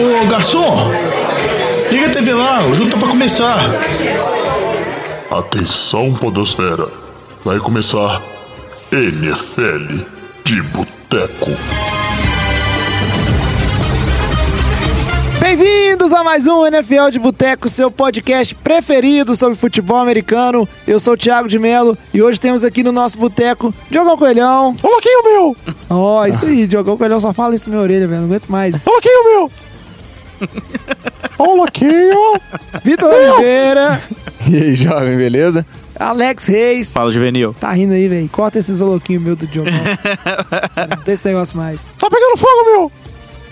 Ô garçom, liga a TV lá, o jogo tá pra começar. Atenção, Podosfera. Vai começar NFL de Boteco. Bem-vindos a mais um NFL de Boteco, seu podcast preferido sobre futebol americano. Eu sou o Thiago de Melo e hoje temos aqui no nosso boteco Diogão Coelhão. Coloquinho meu! Ó, isso aí, Diogão Coelhão só fala isso na minha orelha, velho. Não aguento mais. Coloquinho meu! Coloquinho! Vitor Oliveira, E aí, jovem, beleza? Alex Reis. Fala, Juvenil. Tá rindo aí, velho. Corta esse zoloquinho meu do Diogão. Não tem esse negócio mais. Tá pegando fogo, meu!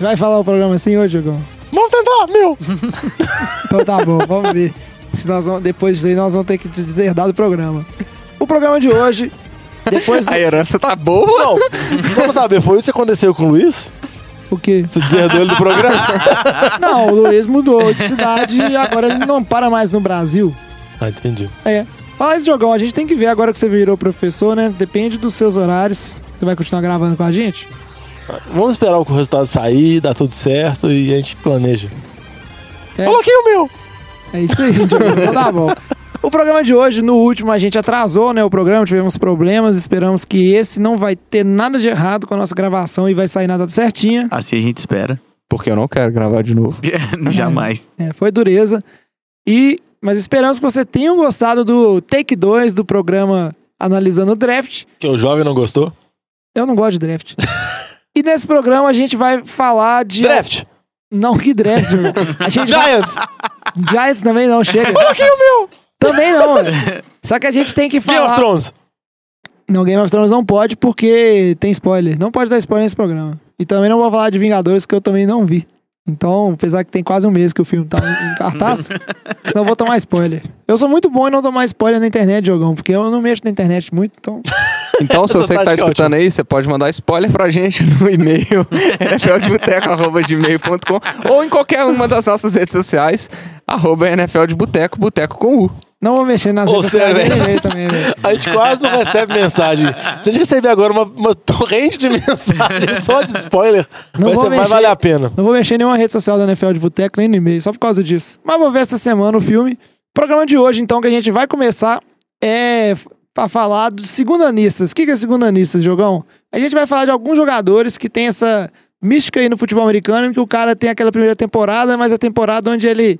Vai falar o programa assim hoje, Diogão? Vamos tentar, meu! Então tá bom, vamos ver. Se nós vamos, depois disso aí nós vamos ter que deserdar do programa. O programa de hoje, depois do... A herança tá boa. Não, vamos saber, foi isso que aconteceu com o Luiz? O quê? Você deserdou ele do programa? Não, o Luiz mudou de cidade e agora ele não para mais no Brasil. ah, entendi. É. Esse jogão, a gente tem que ver agora que você virou professor, né? Depende dos seus horários. Você vai continuar gravando com a gente? Vamos esperar o resultado sair, dar tudo certo e a gente planeja. É. Coloquinho meu! É isso aí, Diogão. Então tá bom. O programa de hoje, no último, a gente atrasou, né? O programa, tivemos problemas. Esperamos que esse não vai ter nada de errado com a nossa gravação e vai sair na data certinha. Assim a gente espera. Porque eu não quero gravar de novo. Jamais. É, foi dureza. E, mas esperamos que você tenham gostado do Take 2 do programa Analisando o Draft. Que o jovem não gostou? Eu não gosto de draft. e nesse programa a gente vai falar de. Draft! Não, que draft. meu. A gente vai... Giants! Giants também não, chega. Coloquinho meu! Também não. Só que a gente tem que Game of falar. Thrones! Não, Game of Thrones não pode porque tem spoiler. Não pode dar spoiler nesse programa. E também não vou falar de Vingadores que eu também não vi. Então, apesar que tem quase um mês que o filme tá em cartaz, não vou tomar spoiler. Eu sou muito bom em não tomar spoiler na internet, jogão, porque eu não mexo na internet muito, então. Então, se você que tá é escutando aí, você pode mandar spoiler pra gente no e-mail nfldeboteco.gmail.com ou em qualquer uma das nossas redes sociais, arroba NFL de Boteco, Boteco com U. Não vou mexer nas Ô, redes sociais sério, velho. também, velho. A gente quase não recebe mensagem. Se a gente receber agora uma, uma torrente de mensagem só de spoiler, Não vai, ser, vai mexer. valer a pena. Não vou mexer em nenhuma rede social da NFL de Boteco, nem no e-mail, só por causa disso. Mas vou ver essa semana o filme. O programa de hoje, então, que a gente vai começar é pra falar de segundanistas. O que que é segundanistas, jogão? A gente vai falar de alguns jogadores que tem essa mística aí no futebol americano, em que o cara tem aquela primeira temporada, mas a temporada onde ele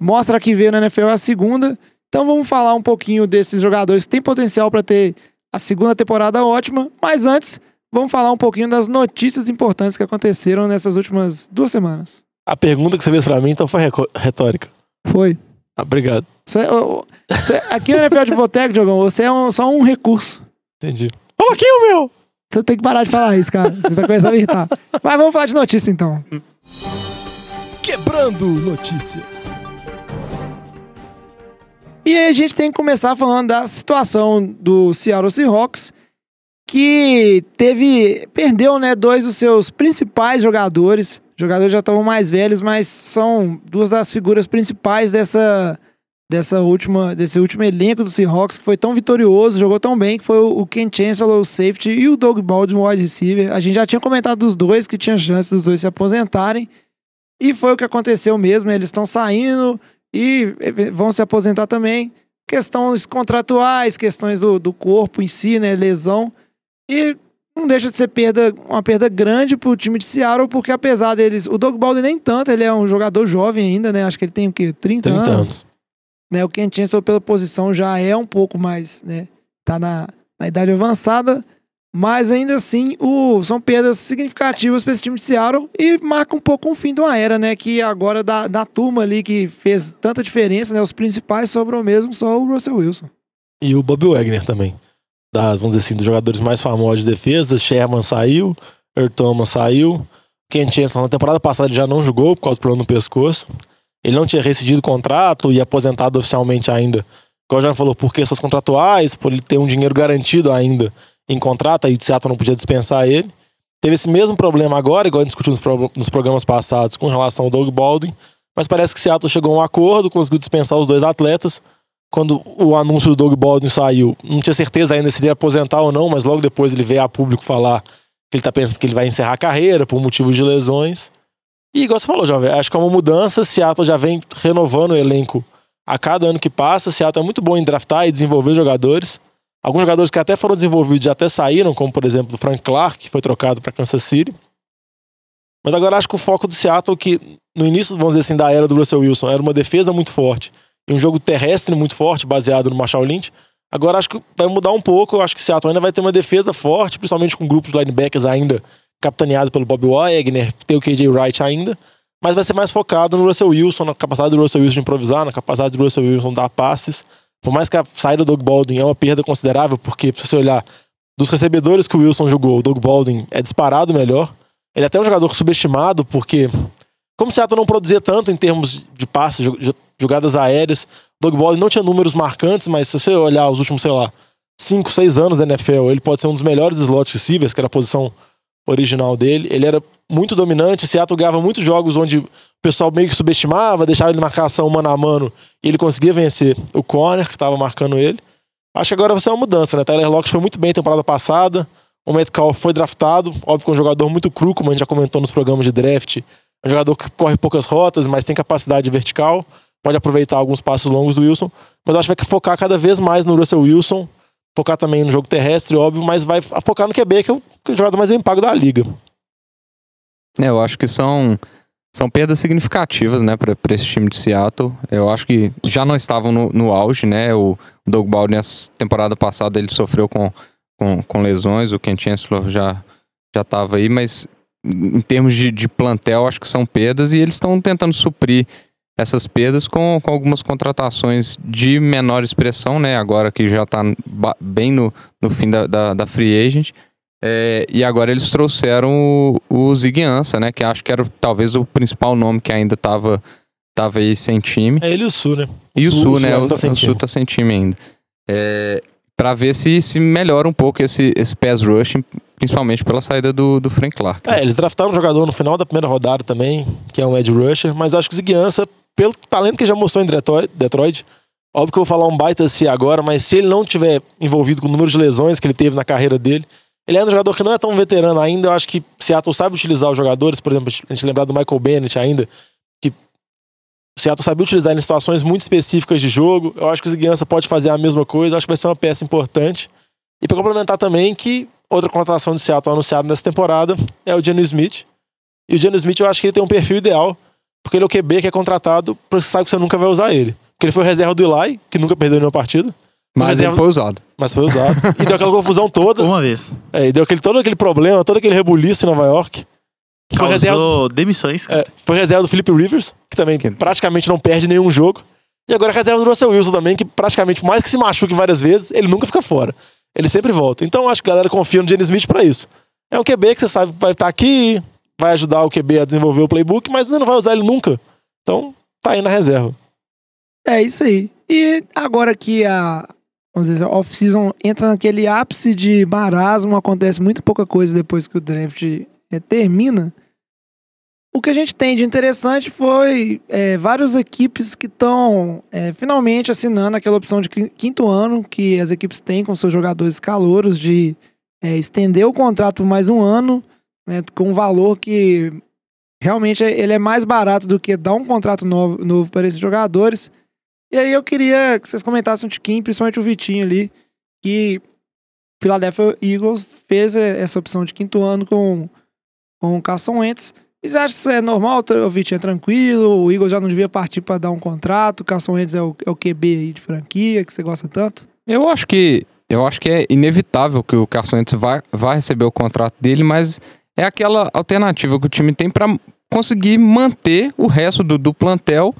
mostra que veio na NFL é a segunda. Então vamos falar um pouquinho desses jogadores que têm potencial para ter a segunda temporada ótima. Mas antes, vamos falar um pouquinho das notícias importantes que aconteceram nessas últimas duas semanas. A pergunta que você fez pra mim então foi retórica. Foi. Ah, obrigado. Você- ô, você- aqui no NFL de Boteco, Diogão, você é um- só um recurso. Entendi. Coloquinho meu! Você tem que parar de falar isso, cara. Você tá começando a irritar. Mas vamos falar de notícia, então. Quebrando notícias. E aí a gente tem que começar falando da situação do Seattle Seahawks, que teve. Perdeu, né, dois dos seus principais jogadores. Jogadores já estavam mais velhos, mas são duas das figuras principais dessa. Dessa última, desse último elenco do Seahawks, que foi tão vitorioso, jogou tão bem, que foi o Ken Chancellor, o safety, e o Doug Baldwin, o wide receiver. A gente já tinha comentado dos dois, que tinha chance dos dois se aposentarem. E foi o que aconteceu mesmo, eles estão saindo e vão se aposentar também. Questões contratuais, questões do, do corpo em si, né? Lesão. E não deixa de ser perda, uma perda grande pro time de Seattle, porque apesar deles. O Doug Baldwin nem tanto, ele é um jogador jovem ainda, né? Acho que ele tem o quê? 30, 30 anos. anos. Né? O Ken Chancellor pela posição já é um pouco mais, né? Tá na, na idade avançada. Mas ainda assim, o, são perdas significativas para esse time de Seattle e marca um pouco o fim de uma era, né? Que agora da, da turma ali que fez tanta diferença, né? Os principais sobrou mesmo só o Russell Wilson. E o Bob Wagner também. Das, vamos dizer assim, dos jogadores mais famosos de defesa. Sherman saiu, Earl Thomas saiu. Ken Chancellor na temporada passada já não jogou por causa do problema no pescoço. Ele não tinha rescindido o contrato e aposentado oficialmente ainda. Igual Jean falou, por questões contratuais, por ele ter um dinheiro garantido ainda em contrato, aí o Seattle não podia dispensar ele. Teve esse mesmo problema agora, igual a gente discutiu nos, pro- nos programas passados, com relação ao Doug Baldwin. Mas parece que Seattle chegou a um acordo, conseguiu dispensar os dois atletas. Quando o anúncio do Doug Baldwin saiu, não tinha certeza ainda se ele ia aposentar ou não, mas logo depois ele veio a público falar que ele tá pensando que ele vai encerrar a carreira por motivos de lesões. E igual você falou, Jovem, acho que é uma mudança. Seattle já vem renovando o elenco a cada ano que passa. Seattle é muito bom em draftar e desenvolver jogadores. Alguns jogadores que até foram desenvolvidos já até saíram, como por exemplo o Frank Clark, que foi trocado para Kansas City. Mas agora acho que o foco do Seattle, que no início, vamos dizer assim, da era do Russell Wilson, era uma defesa muito forte e um jogo terrestre muito forte, baseado no Marshall Lynch. Agora acho que vai mudar um pouco. Eu acho que Seattle ainda vai ter uma defesa forte, principalmente com grupos de linebackers ainda capitaneado pelo Bob Wagner, tem o KJ Wright ainda. Mas vai ser mais focado no Russell Wilson, na capacidade do Russell Wilson de improvisar, na capacidade do Russell Wilson dar passes. Por mais que a saída do Doug Baldwin é uma perda considerável, porque se você olhar dos recebedores que o Wilson jogou, o Doug Baldwin é disparado melhor. Ele é até um jogador subestimado, porque como o Seattle não produzia tanto em termos de passes, jogadas aéreas, Doug Baldwin não tinha números marcantes, mas se você olhar os últimos, sei lá, 5, 6 anos da NFL, ele pode ser um dos melhores slot receivers, que era a posição original dele. Ele era muito dominante. Seattle ganhava muitos jogos onde o pessoal meio que subestimava, deixava ele marcação mano a mano e ele conseguia vencer o corner que estava marcando ele. Acho que agora vai ser uma mudança, né? Tyler Lockett foi muito bem temporada passada. O Metcalf foi draftado, óbvio que é um jogador muito cru, como a gente já comentou nos programas de draft. É um jogador que corre poucas rotas, mas tem capacidade vertical. Pode aproveitar alguns passos longos do Wilson. Mas acho que vai focar cada vez mais no Russell Wilson focar também no jogo terrestre, óbvio, mas vai focar no QB, que é o, que é o jogador mais bem pago da liga. É, eu acho que são, são perdas significativas, né, para esse time de Seattle. Eu acho que já não estavam no, no auge, né? O Doug Baldwin, na temporada passada, ele sofreu com, com, com lesões, o Ken Chancellor já já estava aí, mas em termos de, de plantel, acho que são perdas e eles estão tentando suprir essas perdas com, com algumas contratações de menor expressão, né? Agora que já está bem no, no fim da, da, da free agent. É, e agora eles trouxeram o, o Ziguiança, né? Que acho que era talvez o principal nome que ainda estava tava aí sem time. É ele e o Sul, né? E o, Sul, né? O, tá o Sul tá sem time ainda. É, para ver se, se melhora um pouco esse, esse pass rush, principalmente pela saída do, do Frank Clark. É, eles draftaram um jogador no final da primeira rodada também, que é um edge rusher, mas acho que o Ziguiança pelo talento que ele já mostrou em Detroit, óbvio que eu vou falar um baita se agora, mas se ele não tiver envolvido com o número de lesões que ele teve na carreira dele, ele é um jogador que não é tão veterano ainda. Eu acho que Seattle sabe utilizar os jogadores, por exemplo, a gente lembrar do Michael Bennett ainda, que Seattle sabe utilizar em situações muito específicas de jogo. Eu acho que o Ziguiança pode fazer a mesma coisa, acho que vai ser uma peça importante. E para complementar também que outra contratação de Seattle anunciada nessa temporada é o Geno Smith. E o Geno Smith eu acho que ele tem um perfil ideal porque ele é o QB que é contratado, porque você sabe que você nunca vai usar ele. Porque ele foi reserva do Eli, que nunca perdeu nenhuma partida. Mas reserva... ele foi usado. Mas foi usado. e deu aquela confusão toda. Uma vez. É, e deu aquele, todo aquele problema, todo aquele rebuliço em Nova York. Foi reserva do... demissões. É, foi reserva do Felipe Rivers, que também que... praticamente não perde nenhum jogo. E agora reserva do Russell Wilson também, que praticamente, mais que se machuque várias vezes, ele nunca fica fora. Ele sempre volta. Então acho que a galera confia no Jenny Smith para isso. É um QB que você sabe vai estar aqui, vai ajudar o QB a desenvolver o playbook, mas não vai usar ele nunca. Então, tá aí na reserva. É isso aí. E agora que a, vamos dizer, off-season entra naquele ápice de marasmo, acontece muito pouca coisa depois que o draft é, termina. O que a gente tem de interessante foi é, várias equipes que estão é, finalmente assinando aquela opção de quinto ano que as equipes têm com seus jogadores calouros de é, estender o contrato por mais um ano, né, com um valor que realmente ele é mais barato do que dar um contrato novo, novo para esses jogadores. E aí eu queria que vocês comentassem um tiquinho, principalmente o Vitinho ali, que Philadelphia Eagles fez essa opção de quinto ano com, com o Carson Wentz. E você acha que isso é normal? O Vitinho é tranquilo? O Eagles já não devia partir para dar um contrato? O Carson Wentz é o, é o QB aí de franquia que você gosta tanto? Eu acho que eu acho que é inevitável que o Carson Wentz vá, vá receber o contrato dele, mas é aquela alternativa que o time tem para conseguir manter o resto do, do plantel,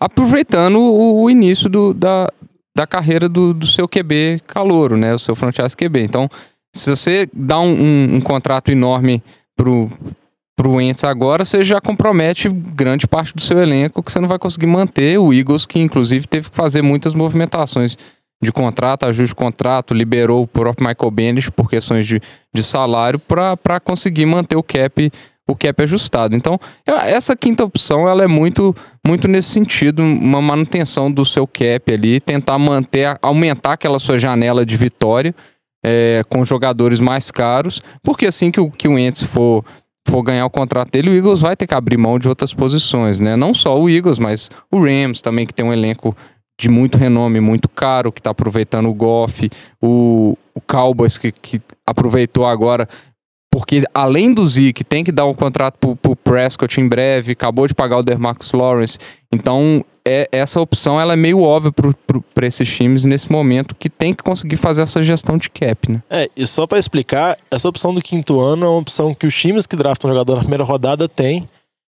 aproveitando o, o início do, da, da carreira do, do seu QB calouro, né? O seu franchise QB. Então, se você dá um, um, um contrato enorme pro, pro Ents agora, você já compromete grande parte do seu elenco que você não vai conseguir manter. O Eagles, que inclusive teve que fazer muitas movimentações de contrato, ajuste de contrato, liberou o próprio Michael Bendis por questões de, de salário para conseguir manter o cap o cap ajustado. Então, essa quinta opção ela é muito muito nesse sentido, uma manutenção do seu cap ali, tentar manter, aumentar aquela sua janela de vitória é, com jogadores mais caros, porque assim que o, que o Ents for for ganhar o contrato dele, o Eagles vai ter que abrir mão de outras posições, né? Não só o Eagles, mas o Rams também, que tem um elenco de muito renome, muito caro, que está aproveitando o Goff, o, o Cowboys, que, que aproveitou agora porque além do Zeke, tem que dar um contrato pro, pro Prescott em breve, acabou de pagar o DeMarcus Lawrence. Então, é, essa opção ela é meio óbvia para esses times nesse momento que tem que conseguir fazer essa gestão de cap, né? É, e só para explicar, essa opção do quinto ano é uma opção que os times que draftam jogador na primeira rodada têm,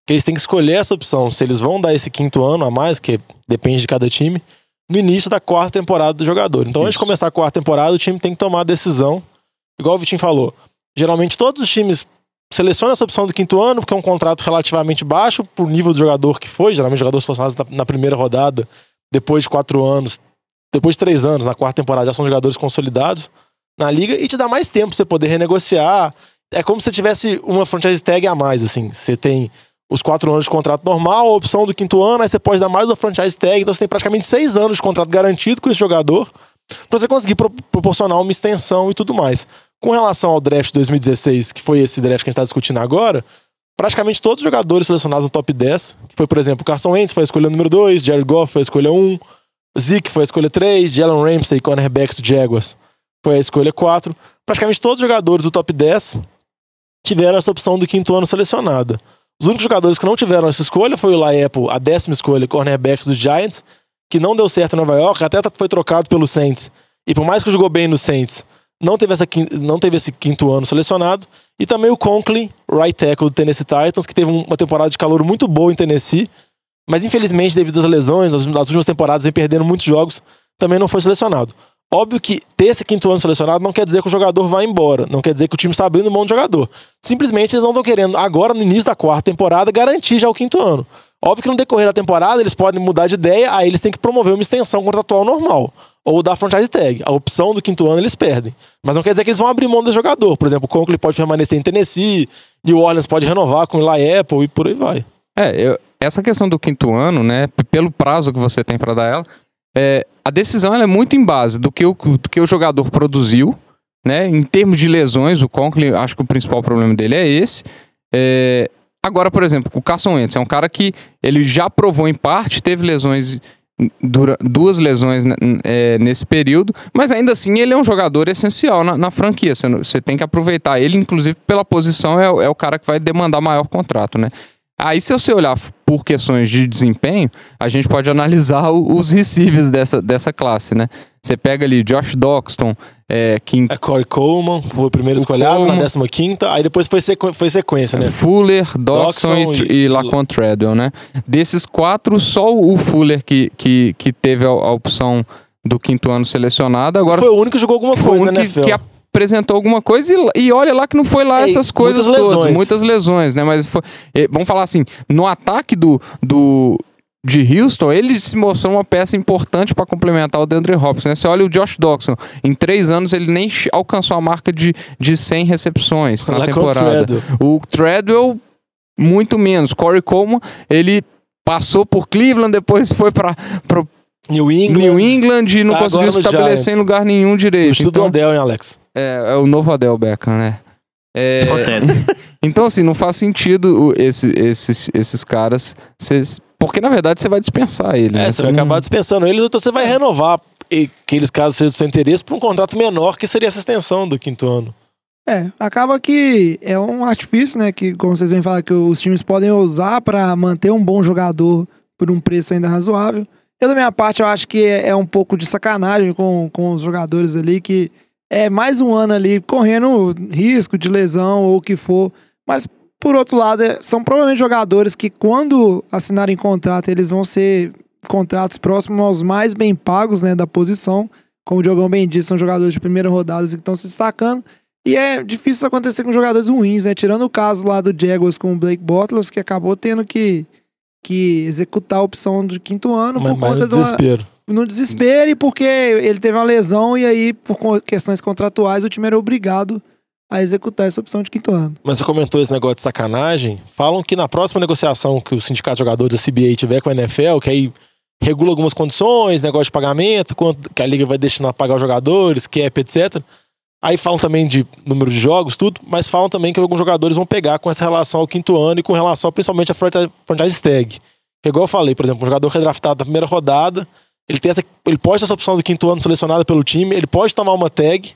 que eles têm que escolher essa opção, se eles vão dar esse quinto ano a mais, que depende de cada time, no início da quarta temporada do jogador. Então, Isso. antes de começar a quarta temporada, o time tem que tomar a decisão, igual o Vitinho falou Geralmente todos os times selecionam essa opção do quinto ano, porque é um contrato relativamente baixo pro nível do jogador que foi. Geralmente jogadores selecionados na, primeira rodada, depois de quatro anos, depois de três anos, na quarta temporada, já são jogadores consolidados na liga e te dá mais tempo pra você poder renegociar. É como se você tivesse uma franchise tag a mais, assim. Você tem os quatro anos de contrato normal, a opção do quinto ano, aí você pode dar mais uma franchise tag, então você tem praticamente seis anos de contrato garantido com esse jogador para você conseguir pro proporcionar uma extensão e tudo mais. Com relação ao draft 2016, que foi esse draft que a gente está discutindo agora, praticamente todos os jogadores selecionados no top 10, que foi, por exemplo, o Carson Wentz foi a escolha número 2, Jared Goff foi a escolha 1, um, Zeke foi a escolha 3, Jalen Ramsey, cornerbacks do Jaguars, foi a escolha 4. Praticamente todos os jogadores do top 10 tiveram essa opção do quinto ano selecionada. Os únicos jogadores que não tiveram essa escolha foi o Laepo, a décima escolha, cornerbacks dos Giants, que não deu certo em Nova York, até foi trocado pelo Saints. E por mais que jogou bem no Saints, não teve, essa, não teve esse quinto ano selecionado. E também o Conklin, right tackle do Tennessee Titans, que teve uma temporada de calor muito boa em Tennessee, mas infelizmente, devido às lesões, nas, nas últimas temporadas vem perdendo muitos jogos, também não foi selecionado. Óbvio que ter esse quinto ano selecionado não quer dizer que o jogador vai embora, não quer dizer que o time está abrindo mão de jogador. Simplesmente eles não estão querendo, agora no início da quarta temporada, garantir já o quinto ano. Óbvio que no decorrer da temporada eles podem mudar de ideia, aí eles têm que promover uma extensão contratual normal ou da franchise tag. A opção do quinto ano eles perdem. Mas não quer dizer que eles vão abrir mão do jogador. Por exemplo, o Conklin pode permanecer em Tennessee, New Orleans pode renovar com o Eli Apple e por aí vai. É, eu, essa questão do quinto ano, né, pelo prazo que você tem para dar ela, é, a decisão é muito em base do que, o, do que o jogador produziu, né, em termos de lesões, o Conklin, acho que o principal problema dele é esse. É, agora, por exemplo, o Carson Wentz é um cara que ele já provou em parte, teve lesões dura, duas lesões é, nesse período, mas ainda assim ele é um jogador essencial na, na franquia. Você, tem que aproveitar ele, inclusive pela posição, é, é o cara que vai demandar maior contrato, né? Aí, se você olhar por questões de desempenho, a gente pode analisar os receivers dessa, dessa classe, né? Você pega ali Josh Doxton, é, Kim... é Corey Coleman, foi o primeiro o escolhido Coleman, na 15 aí depois foi, sequ... foi sequência, né? Fuller, Doxton, e, e, e Laquan Treadwell, né? Desses quatro, só o Fuller que, que, que teve a, a opção do quinto ano selecionado. Agora, foi o único que jogou alguma coisa, né, que, que apresentou alguma coisa e, e olha lá que não foi lá Ei, essas coisas muitas todas, lesões. muitas lesões, né? Mas foi, vamos falar assim, no ataque do, do de Houston, ele se mostrou uma peça importante para complementar o DeAndre Hopkins. Né? Você olha o Josh Doxon, em três anos ele nem alcançou a marca de, de 100 recepções na temporada. O Treadwell, muito menos. Corey Coleman, ele passou por Cleveland, depois foi para New England, New England e não tá conseguiu se estabelecer Giants. em lugar nenhum direito. Então, Adel, hein, Alex? É, é o novo Adel Beckham, né? É, então, assim, não faz sentido esse, esses, esses caras. Cês, porque, na verdade, você vai dispensar ele. É, né? você vai acabar dispensando eles, então você vai renovar aqueles casos sejam do seu interesse para um contrato menor, que seria essa extensão do quinto ano. É, acaba que é um artifício, né? Que, como vocês vêm falar, que os times podem usar para manter um bom jogador por um preço ainda razoável. Eu, da minha parte, eu acho que é, é um pouco de sacanagem com, com os jogadores ali que é mais um ano ali correndo risco de lesão ou o que for. Mas, por outro lado, é, são provavelmente jogadores que, quando assinarem contrato, eles vão ser contratos próximos aos mais bem pagos né, da posição. Como o Diogão bem disse, são jogadores de primeira rodada que estão se destacando. E é difícil isso acontecer com jogadores ruins, né? Tirando o caso lá do Jaguars com o Blake Bortles, que acabou tendo que, que executar a opção do quinto ano mas, por conta do desespero no desespero e porque ele teve uma lesão e aí, por questões contratuais, o time era obrigado a executar essa opção de quinto ano. Mas você comentou esse negócio de sacanagem. Falam que na próxima negociação que o sindicato de jogadores da CBA tiver com a NFL, que aí regula algumas condições, negócio de pagamento, quanto que a liga vai destinar a pagar os jogadores, cap, etc. Aí falam também de número de jogos, tudo, mas falam também que alguns jogadores vão pegar com essa relação ao quinto ano e com relação principalmente à franchise tag. Que, igual eu falei, por exemplo, um jogador que é na primeira rodada, ele, tem essa, ele pode ter essa opção do quinto ano selecionada pelo time, ele pode tomar uma tag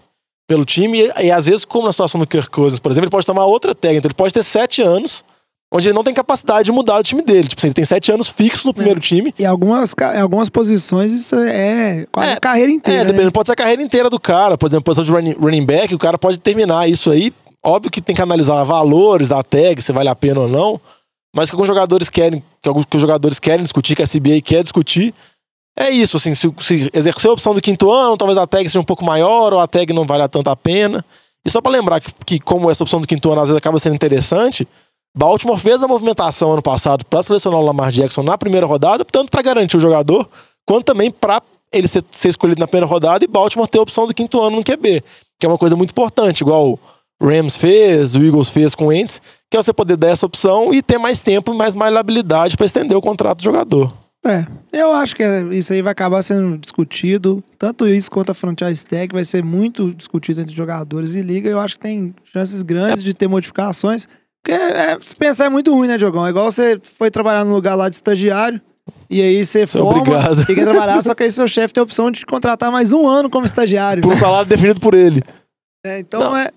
pelo time, e, e às vezes, como na situação do Kirk Cousins, por exemplo, ele pode tomar outra tag, então ele pode ter sete anos onde ele não tem capacidade de mudar o time dele. Tipo assim, ele tem sete anos fixos no primeiro time. E algumas, algumas posições isso é quase É, a carreira É, inteira. né? dependendo, pode ser a carreira inteira do cara. Por exemplo, posição de running, running back, o cara pode terminar isso aí. Óbvio que tem que analisar valores da tag, se vale a pena ou não. Mas que alguns jogadores querem, que alguns que os jogadores querem discutir, que a CBA quer discutir. É isso, assim, se, se exercer a opção do quinto ano, talvez a tag seja um pouco maior, ou a tag não vale tanto a pena. E só pra lembrar que, que como essa opção do quinto ano às vezes acaba sendo interessante, Baltimore fez a movimentação ano passado para selecionar o Lamar Jackson na primeira rodada, tanto para garantir o jogador, quanto também para ele ser, ser escolhido na primeira rodada e Baltimore ter a opção do quinto ano no QB, que é uma coisa muito importante, igual o Rams fez, o Eagles fez com o Ents, que é você poder dar essa opção e ter mais tempo e mais maleabilidade para estender o contrato do jogador. É, eu acho que é- isso aí vai acabar sendo discutido. Tanto isso quanto a franchise tag vai ser muito discutido entre jogadores e liga. Eu acho que tem chances grandes de ter modificações. Porque é, se pensar é muito ruim, né, Diogão? É igual você foi trabalhar num lugar lá de estagiário. E aí você forma obrigado. e quer trabalhar, só que aí seu chefe tem a opção de contratar mais um ano como estagiário. Por um salário definido por ele. É, então é,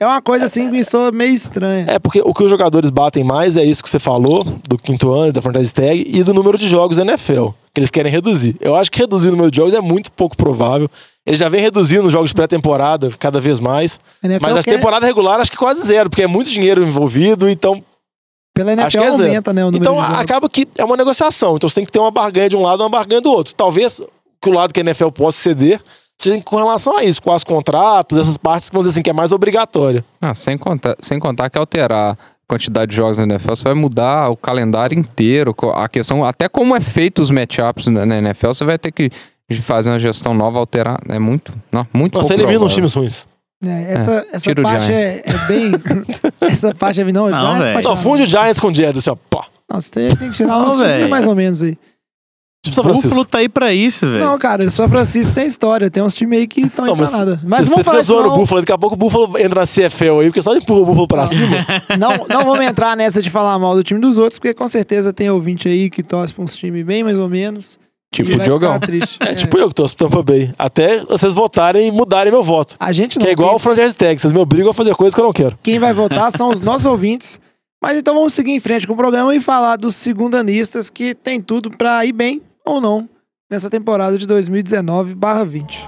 é uma coisa assim que me soa meio estranha. É, porque o que os jogadores batem mais é isso que você falou, do quinto ano, da franchise tag, e do número de jogos da NFL, que eles querem reduzir. Eu acho que reduzir o número de jogos é muito pouco provável. Eles já vem reduzindo os jogos de pré-temporada cada vez mais. Mas a quer- temporada regular acho que quase zero, porque é muito dinheiro envolvido, então. pela acho NFL que é aumenta, né, o número Então acaba que é uma negociação. Então você tem que ter uma barganha de um lado e uma barganha do outro. Talvez que o lado que a NFL possa ceder com relação a isso, com as contratos, essas partes que vamos dizer assim, que é mais obrigatória. Ah, sem contar, sem contar que alterar a quantidade de jogos na NFL, você vai mudar o calendário inteiro, a questão, até como é feito os matchups na, NFL, você vai ter que fazer uma gestão nova, alterar, é muito, não, muito Nossa, pouco elimina os times ruins. É, essa essa tira o parte é, é bem. essa parte é. Não, Não, Giants velho. pode Não, tirar. funde o Giants com o Jets, assim, ó. Pô. Não, você tem, tem que tirar Não, uns mais ou menos aí. Tipo São Francisco. Búfalo tá aí pra isso, velho. Não, cara, São Francisco tem história. Tem uns times aí que estão Não, aí mas pra nada. Mas vamos fica falar isso zoando o não, Buffalo, daqui a pouco o Buffalo entra na CFL aí, porque só empurra o Buffalo pra cima. não, não vamos entrar nessa de falar mal do time dos outros, porque com certeza tem ouvinte aí que torce pra uns times bem mais ou menos. Tipo o Diogão. triste. É tipo eu que torço pro Tampa Bay. Até vocês votarem e mudarem meu voto. A gente não. Que é igual o quem, franchise tag, vocês me obrigam a fazer coisas que eu não quero. quem vai votar são os nossos ouvintes. Mas então vamos seguir em frente com o programa e falar dos segundanistas que tem tudo pra ir bem ou não nessa temporada de 2019/20.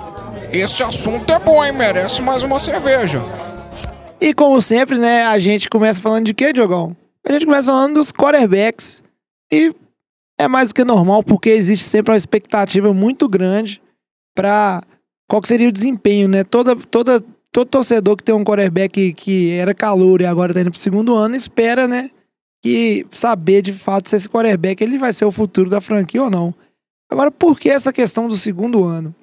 Esse assunto é bom, hein? Merece mais uma cerveja. E como sempre, né, a gente começa falando de quê, Diogão? A gente começa falando dos quarterbacks. E é mais do que normal, porque existe sempre uma expectativa muito grande para qual seria o desempenho, né? Toda, toda, todo torcedor que tem um quarterback que, que era calor e agora tá indo pro segundo ano, espera, né? Que saber de fato se esse quarterback ele vai ser o futuro da franquia ou não. Agora, por que essa questão do segundo ano?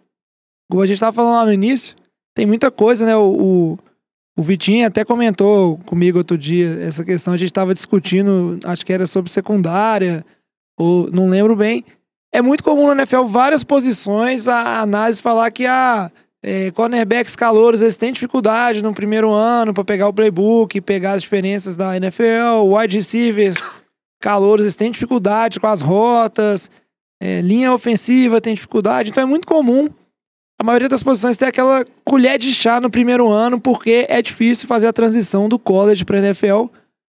Como a gente tava falando lá no início, tem muita coisa, né? O, o, o Vitinho até comentou comigo outro dia essa questão. A gente estava discutindo, acho que era sobre secundária, ou não lembro bem. É muito comum na NFL várias posições a análise falar que a é, cornerbacks calouros eles têm dificuldade no primeiro ano para pegar o playbook, pegar as diferenças da NFL, wide receivers calouros eles têm dificuldade com as rotas, é, linha ofensiva tem dificuldade, então é muito comum a maioria das posições tem aquela colher de chá no primeiro ano, porque é difícil fazer a transição do college para NFL.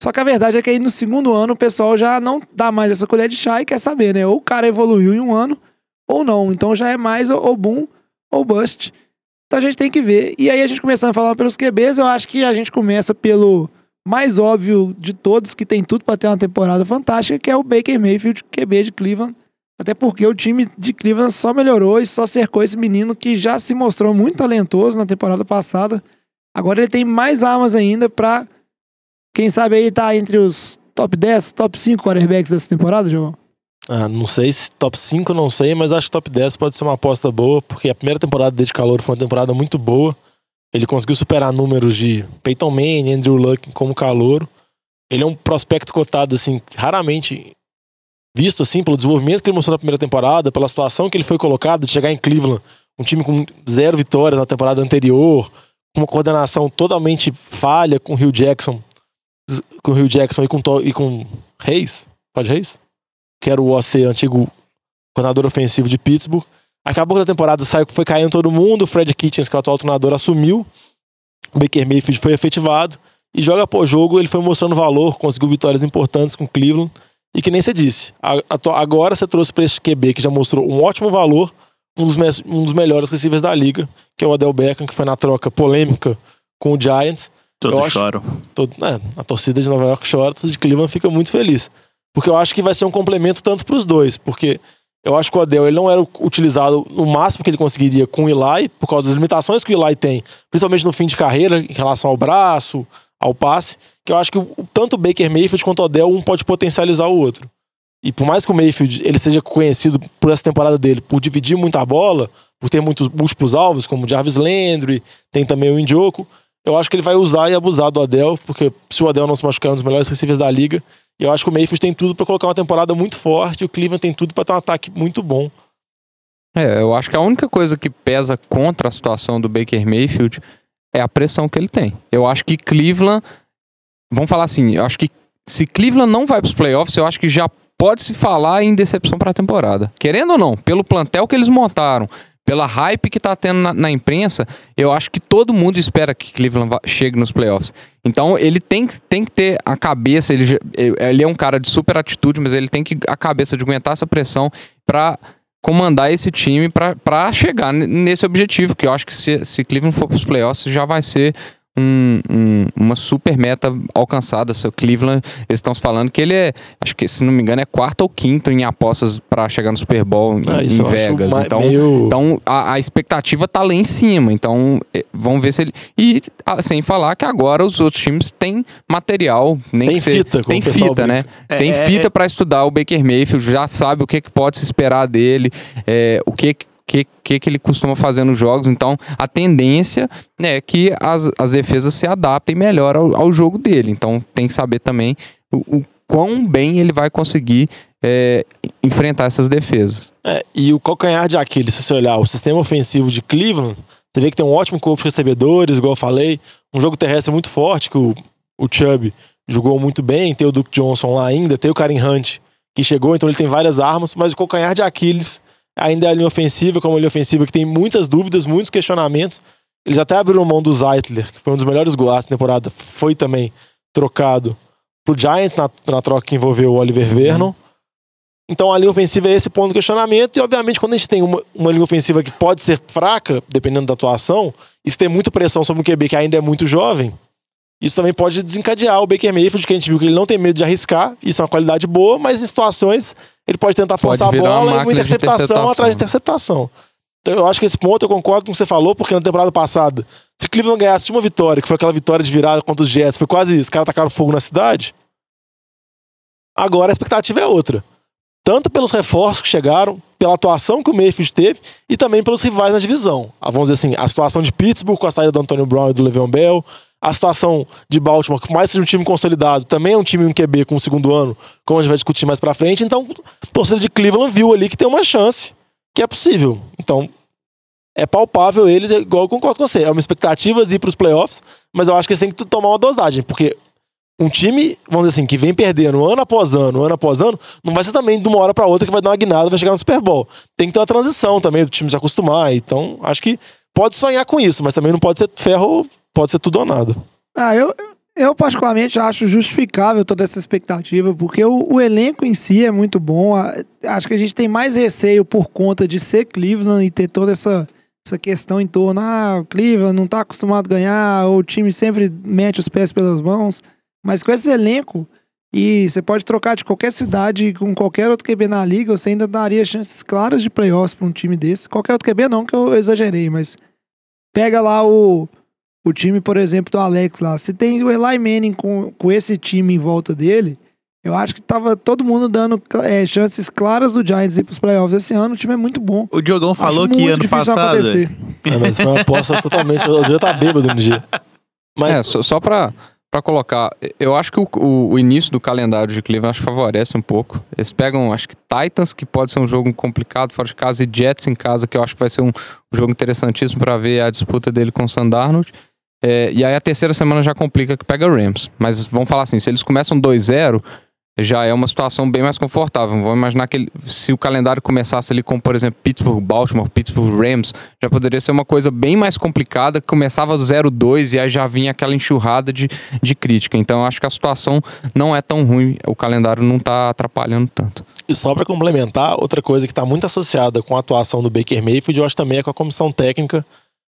Só que a verdade é que aí no segundo ano o pessoal já não dá mais essa colher de chá e quer saber, né? Ou o cara evoluiu em um ano ou não. Então já é mais ou boom ou bust. Então a gente tem que ver. E aí a gente começando a falar pelos QBs, eu acho que a gente começa pelo mais óbvio de todos, que tem tudo para ter uma temporada fantástica, que é o Baker Mayfield, QB de Cleveland. Até porque o time de Cleveland só melhorou e só cercou esse menino que já se mostrou muito talentoso na temporada passada. Agora ele tem mais armas ainda pra, quem sabe aí tá entre os top 10, top 5 quarterbacks dessa temporada, João? Ah, não sei se top 5, não sei, mas acho que top 10 pode ser uma aposta boa, porque a primeira temporada dele de calor foi uma temporada muito boa. Ele conseguiu superar números de Peyton Manning, Andrew Luck como calouro. Ele é um prospecto cotado, assim, raramente visto, assim, pelo desenvolvimento que ele mostrou na primeira temporada, pela situação que ele foi colocado, de chegar em Cleveland, um time com zero vitórias na temporada anterior, uma coordenação totalmente falha com o Rio Jackson, com o Rio Jackson e com, e com Reis, pode Reis? Que era o OC, antigo coordenador ofensivo de Pittsburgh. Acabou que na temporada saiu, foi caindo todo mundo, o Fred Kitchens, que é o atual treinador, assumiu. O Baker Mayfield foi efetivado. E jogo após jogo ele foi mostrando valor, conseguiu vitórias importantes com Cleveland. E que nem você disse, agora você trouxe para esse QB que já mostrou um ótimo valor, um dos, mes- um dos melhores receivers da liga, que é o Adel Beckham, que foi na troca polêmica com o Giants. Todos acho- choram. Todo, é, a torcida de Nova York chora, a torcida de Cleveland fica muito feliz. Porque eu acho que vai ser um complemento tanto para os dois. Porque eu acho que o Adel ele não era utilizado no máximo que ele conseguiria com o Eli, por causa das limitações que o Eli tem, principalmente no fim de carreira, em relação ao braço, ao passe. Que eu acho que tanto o Baker Mayfield quanto o Adel, um pode potencializar o outro. E por mais que o Mayfield ele seja conhecido por essa temporada dele, por dividir muita bola, por ter muitos múltiplos alvos, como o Jarvis Landry, tem também o Indioco, eu acho que ele vai usar e abusar do Adel, porque se o Adel não se machucar é um dos melhores receivers da liga, e eu acho que o Mayfield tem tudo pra colocar uma temporada muito forte, e o Cleveland tem tudo pra ter um ataque muito bom. É, eu acho que a única coisa que pesa contra a situação do Baker Mayfield é a pressão que ele tem. Eu acho que Cleveland. Vamos falar assim, eu acho que se Cleveland não vai para os playoffs, eu acho que já pode se falar em decepção para a temporada. Querendo ou não, pelo plantel que eles montaram, pela hype que tá tendo na, na imprensa, eu acho que todo mundo espera que Cleveland chegue nos playoffs. Então ele tem, que- tem que ter a cabeça, ele, ele é um cara de super atitude, mas ele tem que a cabeça de aguentar essa pressão para comandar esse time para chegar nesse objetivo, que eu acho que se, se Cleveland for para os playoffs já vai ser um- um- uma super meta alcançada. Se o Cleveland, eles estão falando que ele é, acho que se não me engano, é quarto ou quinto em apostas para chegar no Super Bowl em, Ah, em Vegas. Então, meio- então a, a expectativa tá lá em cima. Então, eh, vamos ver se ele. E ah, sem falar que agora os outros times têm material, nem Tem que fita, como tem o pessoal fita, né? É, tem é, fita é. pra estudar o Baker Mayfield, já sabe o que, que pode se esperar dele, é, o que que, que que ele costuma fazer nos jogos. Então, a tendência é que as, as defesas se adaptem melhor ao, ao jogo dele. Então, tem que saber também o, o quão bem ele vai conseguir é, enfrentar essas defesas. É, e o calcanhar de Aquiles, se você olhar o sistema ofensivo de Cleveland, você vê que tem um ótimo corpo de recebedores, igual eu falei, um jogo terrestre muito forte, que o, o Chubb jogou muito bem, tem o Duke Johnson lá ainda, tem o Karen Hunt, que chegou, então ele tem várias armas, mas o calcanhar de Aquiles ainda é a linha ofensiva, como a linha ofensiva que tem muitas dúvidas, muitos questionamentos. Eles até abriram mão do Zeitler, que foi um dos melhores gols da temporada, foi também trocado pro Giants na, na troca que envolveu o Oliver Vernon. Então a linha ofensiva é esse ponto de questionamento, e obviamente quando a gente tem uma, uma linha ofensiva que pode ser fraca, dependendo da atuação, e se tem muita pressão sobre um QB que ainda é muito jovem, isso também pode desencadear o Baker Mayfield, que a gente viu que ele não tem medo de arriscar, isso é uma qualidade boa, mas em situações ele pode tentar Pode forçar a virar uma bola e uma interceptação, interceptação. atrás de interceptação. Então eu acho que esse ponto eu concordo com o que você falou, porque na temporada passada, se Cleveland ganhasse de uma vitória, que foi aquela vitória de virada contra os Jets, foi quase os caras tacaram fogo na cidade. Agora a expectativa é outra. Tanto pelos reforços que chegaram, pela atuação que o Mayfield teve e também pelos rivais na divisão. Ah, Vamos dizer assim, a situação de Pittsburgh com a saída do Antonio Brown e do Le'Veon Bell, a situação de Baltimore, que por mais seja um time consolidado, também é um time um QB com o segundo ano, como a gente vai discutir mais pra frente. Então, torcida de Cleveland viu ali que tem uma chance, que é possível. Então, é palpável eles, é igual eu concordo com você. É uma expectativa ir pros playoffs, mas eu acho que eles têm que tomar uma dosagem, porque um time, vamos dizer assim, que vem perdendo ano após ano, ano após ano, não vai ser também de uma hora pra outra que vai dar uma guinada vai chegar no Super Bowl. Tem que ter uma transição também do time se acostumar. Então, acho que pode sonhar com isso, mas também não pode ser ferro, pode ser tudo ou nada. Ah, eu, eu particularmente acho justificável toda essa expectativa, porque o, o elenco em si é muito bom. A- Acho que a gente tem mais receio por conta de ser Cleveland e ter toda essa, essa questão em torno, ah, o Cleveland não tá acostumado a ganhar, ou o time sempre mete os pés pelas mãos. Mas com esse elenco, e você pode trocar de qualquer cidade com qualquer outro QB na liga, você ainda daria chances claras de playoffs para um time desse. Qualquer outro QB não, que eu exagerei, mas pega lá o, o time, por exemplo, do Alex lá. Se tem o Eli Manning com, com esse time em volta dele, eu acho que tava todo mundo dando é, chances claras do Giants ir pros playoffs esse ano. O time é muito bom. O Diogão falou Acho que ano passado. É, mas foi uma aposta totalmente. Eu devia estar bêbado no dia. Mas É, só, só pra, pra colocar, eu acho que o, o, o início do calendário de Cleveland acho que favorece um pouco. Eles pegam, acho que Titans, que pode ser um jogo complicado fora de casa, e Jets em casa, que eu acho que vai ser um, um jogo interessantíssimo pra ver a disputa dele com o Sandarnold. É, e aí a terceira semana já complica que pega Rams. Mas vamos falar assim, se eles começam 2-0, já é uma situação bem mais confortável. Vamos imaginar que ele- se o calendário começasse ali com, por exemplo, Pittsburgh, Baltimore, Pittsburgh, Rams, já poderia ser uma coisa bem mais complicada, que começava 0-2 e aí já vinha aquela enxurrada de, de crítica. Então acho que a situação não é tão ruim, o calendário não tá atrapalhando tanto. E só pra complementar, outra coisa que tá muito associada com a atuação do Baker Mayfield, eu acho também é com a comissão técnica.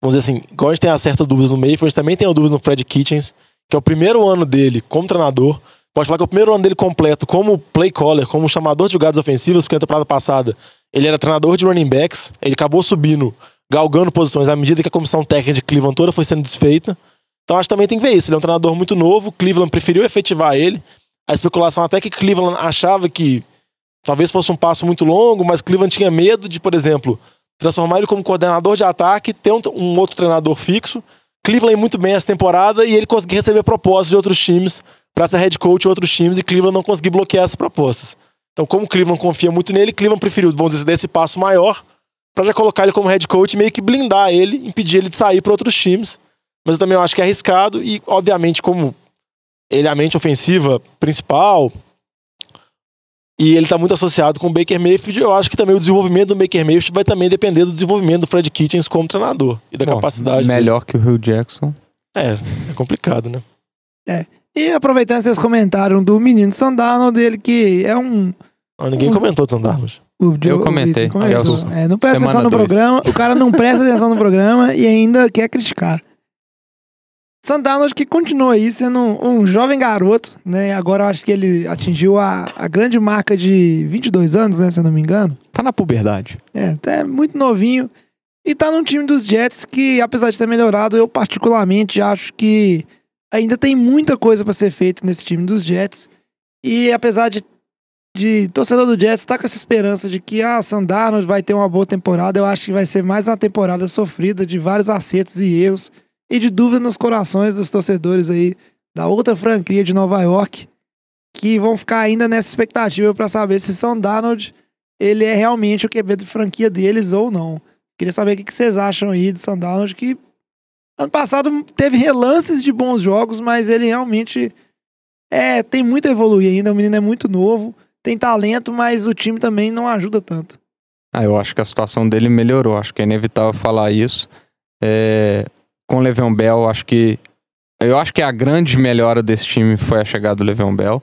Vamos dizer assim, igual a gente tem as certas dúvidas no Mayfield, também tem dúvidas no Fred Kitchens, que é o primeiro ano dele como treinador. Pode falar que é o primeiro ano dele completo como play caller, como chamador de jogadas ofensivas, porque na temporada passada ele era treinador de running backs, ele acabou subindo, galgando posições à medida que a comissão técnica de Cleveland toda foi sendo desfeita. Então acho que também tem que ver isso. Ele é um treinador muito novo, Cleveland preferiu efetivar ele. A especulação até que Cleveland achava que talvez fosse um passo muito longo, mas Cleveland tinha medo de, por exemplo, transformar ele como coordenador de ataque, ter um, um outro treinador fixo. Cleveland muito bem essa temporada e ele conseguir receber propostas de outros times para ser head coach de outros times e Cleveland não conseguir bloquear essas propostas. Então, como Cleveland confia muito nele, Cleveland preferiu, vamos dizer, dar esse passo maior para já colocar ele como head coach e meio que blindar ele, impedir ele de sair para outros times. Mas eu também acho que é arriscado e, obviamente, como ele é a mente ofensiva principal, e ele está muito associado com o Baker Mayfield. Eu acho que também o desenvolvimento do Baker Mayfield vai também depender do desenvolvimento do Fred Kitchens como treinador e da Bom, capacidade dele. Melhor que o Hugh Jackson. É, é complicado, né? E aproveitando que vocês comentaram do menino Sandano, dele que é um. Ah, ninguém Uhum. comentou do Sandarnos. o Joe- Eu comentei. o. É, não presta Semana atenção no dois. programa. O cara não presta atenção no programa e ainda quer criticar. Sandano que continua aí sendo um, um jovem garoto, né? Agora eu acho que ele atingiu a, a grande marca de 22 anos, né? Se eu não me engano. Tá na puberdade. É, até muito novinho. E tá num time dos Jets que, apesar de ter melhorado, eu particularmente acho que ainda tem muita coisa pra ser feita nesse time dos Jets. E apesar de, de torcedor do Jets estar com essa esperança de que a Sandarnold vai ter uma boa temporada, eu acho que vai ser mais uma temporada sofrida de vários acertos e erros e de dúvida nos corações dos torcedores aí da outra franquia de Nova York que vão ficar ainda nessa expectativa pra saber se São Darnold ele é realmente o QB de franquia deles ou não. Queria saber o que vocês acham aí do Sam Darnold, que ano passado teve relances de bons jogos, mas ele realmente é, tem muito a evoluir ainda. O menino é muito novo, tem talento, mas o time também não ajuda tanto. Ah, eu acho que a situação dele melhorou. Acho que é inevitável falar isso. É, com o Le'Veon Bell, acho que eu acho que a grande melhora desse time foi a chegada do Le'Veon Bell.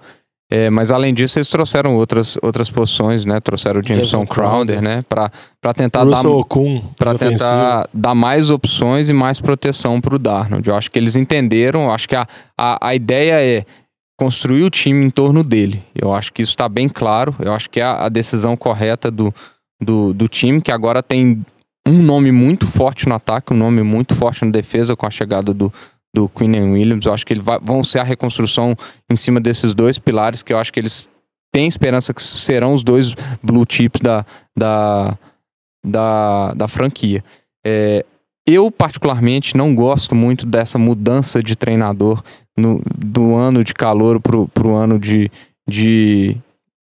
É, mas além disso, eles trouxeram outras, outras posições, né? Trouxeram o Jameson Crowder, Crowder. né? Pra, pra tentar dar Russell Okun, para tentar dar mais opções e mais proteção para o Darnold. Eu acho que eles entenderam, eu acho que a, a, a ideia é construir o time em torno dele. Eu acho que isso está bem claro. Eu acho que é a, a decisão correta do, do, do time, que agora tem um nome muito forte no ataque, um nome muito forte na defesa com a chegada do, do Quinn Williams. Eu acho que eles vão ser a reconstrução em cima desses dois pilares, que eu acho que eles têm esperança que serão os dois blue chips da, da, da, da franquia. É, eu, particularmente, não gosto muito dessa mudança de treinador no, do ano de calor pro, pro ano de, de,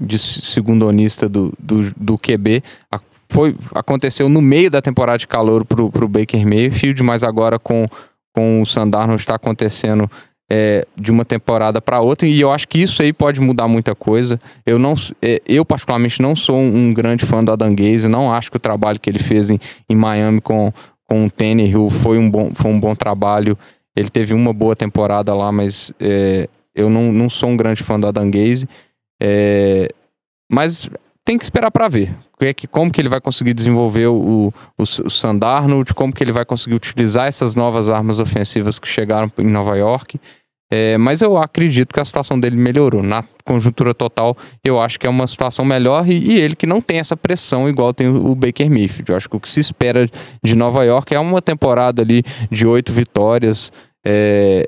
de segundonista do, do, do QB. A- foi, aconteceu no meio da temporada de calor pro, pro Baker Mayfield, mas agora com, com o Sandarno está acontecendo é, de uma temporada para outra, e eu acho que isso aí pode mudar muita coisa. Eu, não, é, eu particularmente, não sou um grande fã do Adam Gaze, não acho que o trabalho que ele fez em, em Miami com, com o Tannehill foi um bom, foi um bom trabalho. Ele teve uma boa temporada lá, mas é, eu não, não sou um grande fã do Adam Gaze. É, mas tem que esperar para ver é como que ele vai conseguir desenvolver o, o, o Sam Darnold, como que ele vai conseguir utilizar essas novas armas ofensivas que chegaram em Nova York. É, mas eu acredito que a situação dele melhorou. Na conjuntura total, eu acho que é uma situação melhor e, e ele que não tem essa pressão igual tem o, Baker Mayfield. Eu acho que o que se espera de Nova York é uma temporada ali de oito vitórias, é,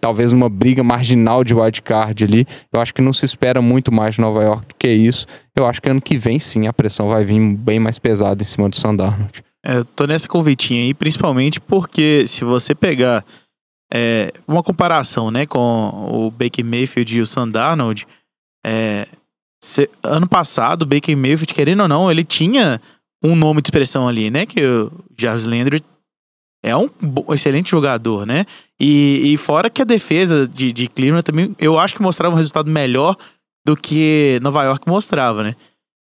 talvez uma briga marginal de wildcard ali. Eu acho que não se espera muito mais Nova York do que isso. Eu acho que ano que vem sim a pressão vai vir bem mais pesada em cima do Sandarnold. É, tô nessa convitinha aí, principalmente porque se você pegar é, uma comparação, né, com o Baker Mayfield e o Sam Darnold, é, cê- ano passado, o Baker Mayfield, querendo ou não, ele tinha um nome de expressão ali, né, que o Jarvis Landry é um excelente jogador, né? E, e fora que a defesa de, de Cleveland também, eu acho que mostrava um resultado melhor do que Nova York mostrava, né?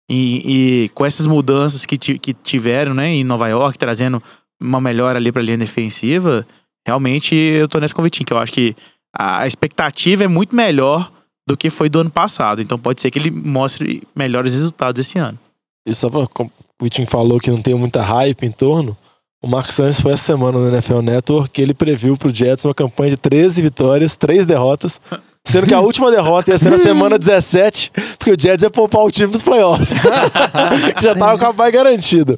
E, e com essas mudanças que, que tiveram, né, em Nova York, trazendo uma melhora ali pra linha defensiva, realmente eu tô nesse convitinho, que eu acho que a expectativa é muito melhor do que foi do ano passado. Então pode ser que ele mostre melhores resultados esse ano. E só pra, o Vitinho falou que não tem muita hype em torno, o Mark Sanchez foi essa semana no NFL Network que ele previu pro Jets uma campanha de 13 vitórias, 3 derrotas, sendo que a última derrota ia ser na semana 17, porque o Jets ia poupar o time pros playoffs. que já tava com a pai garantida.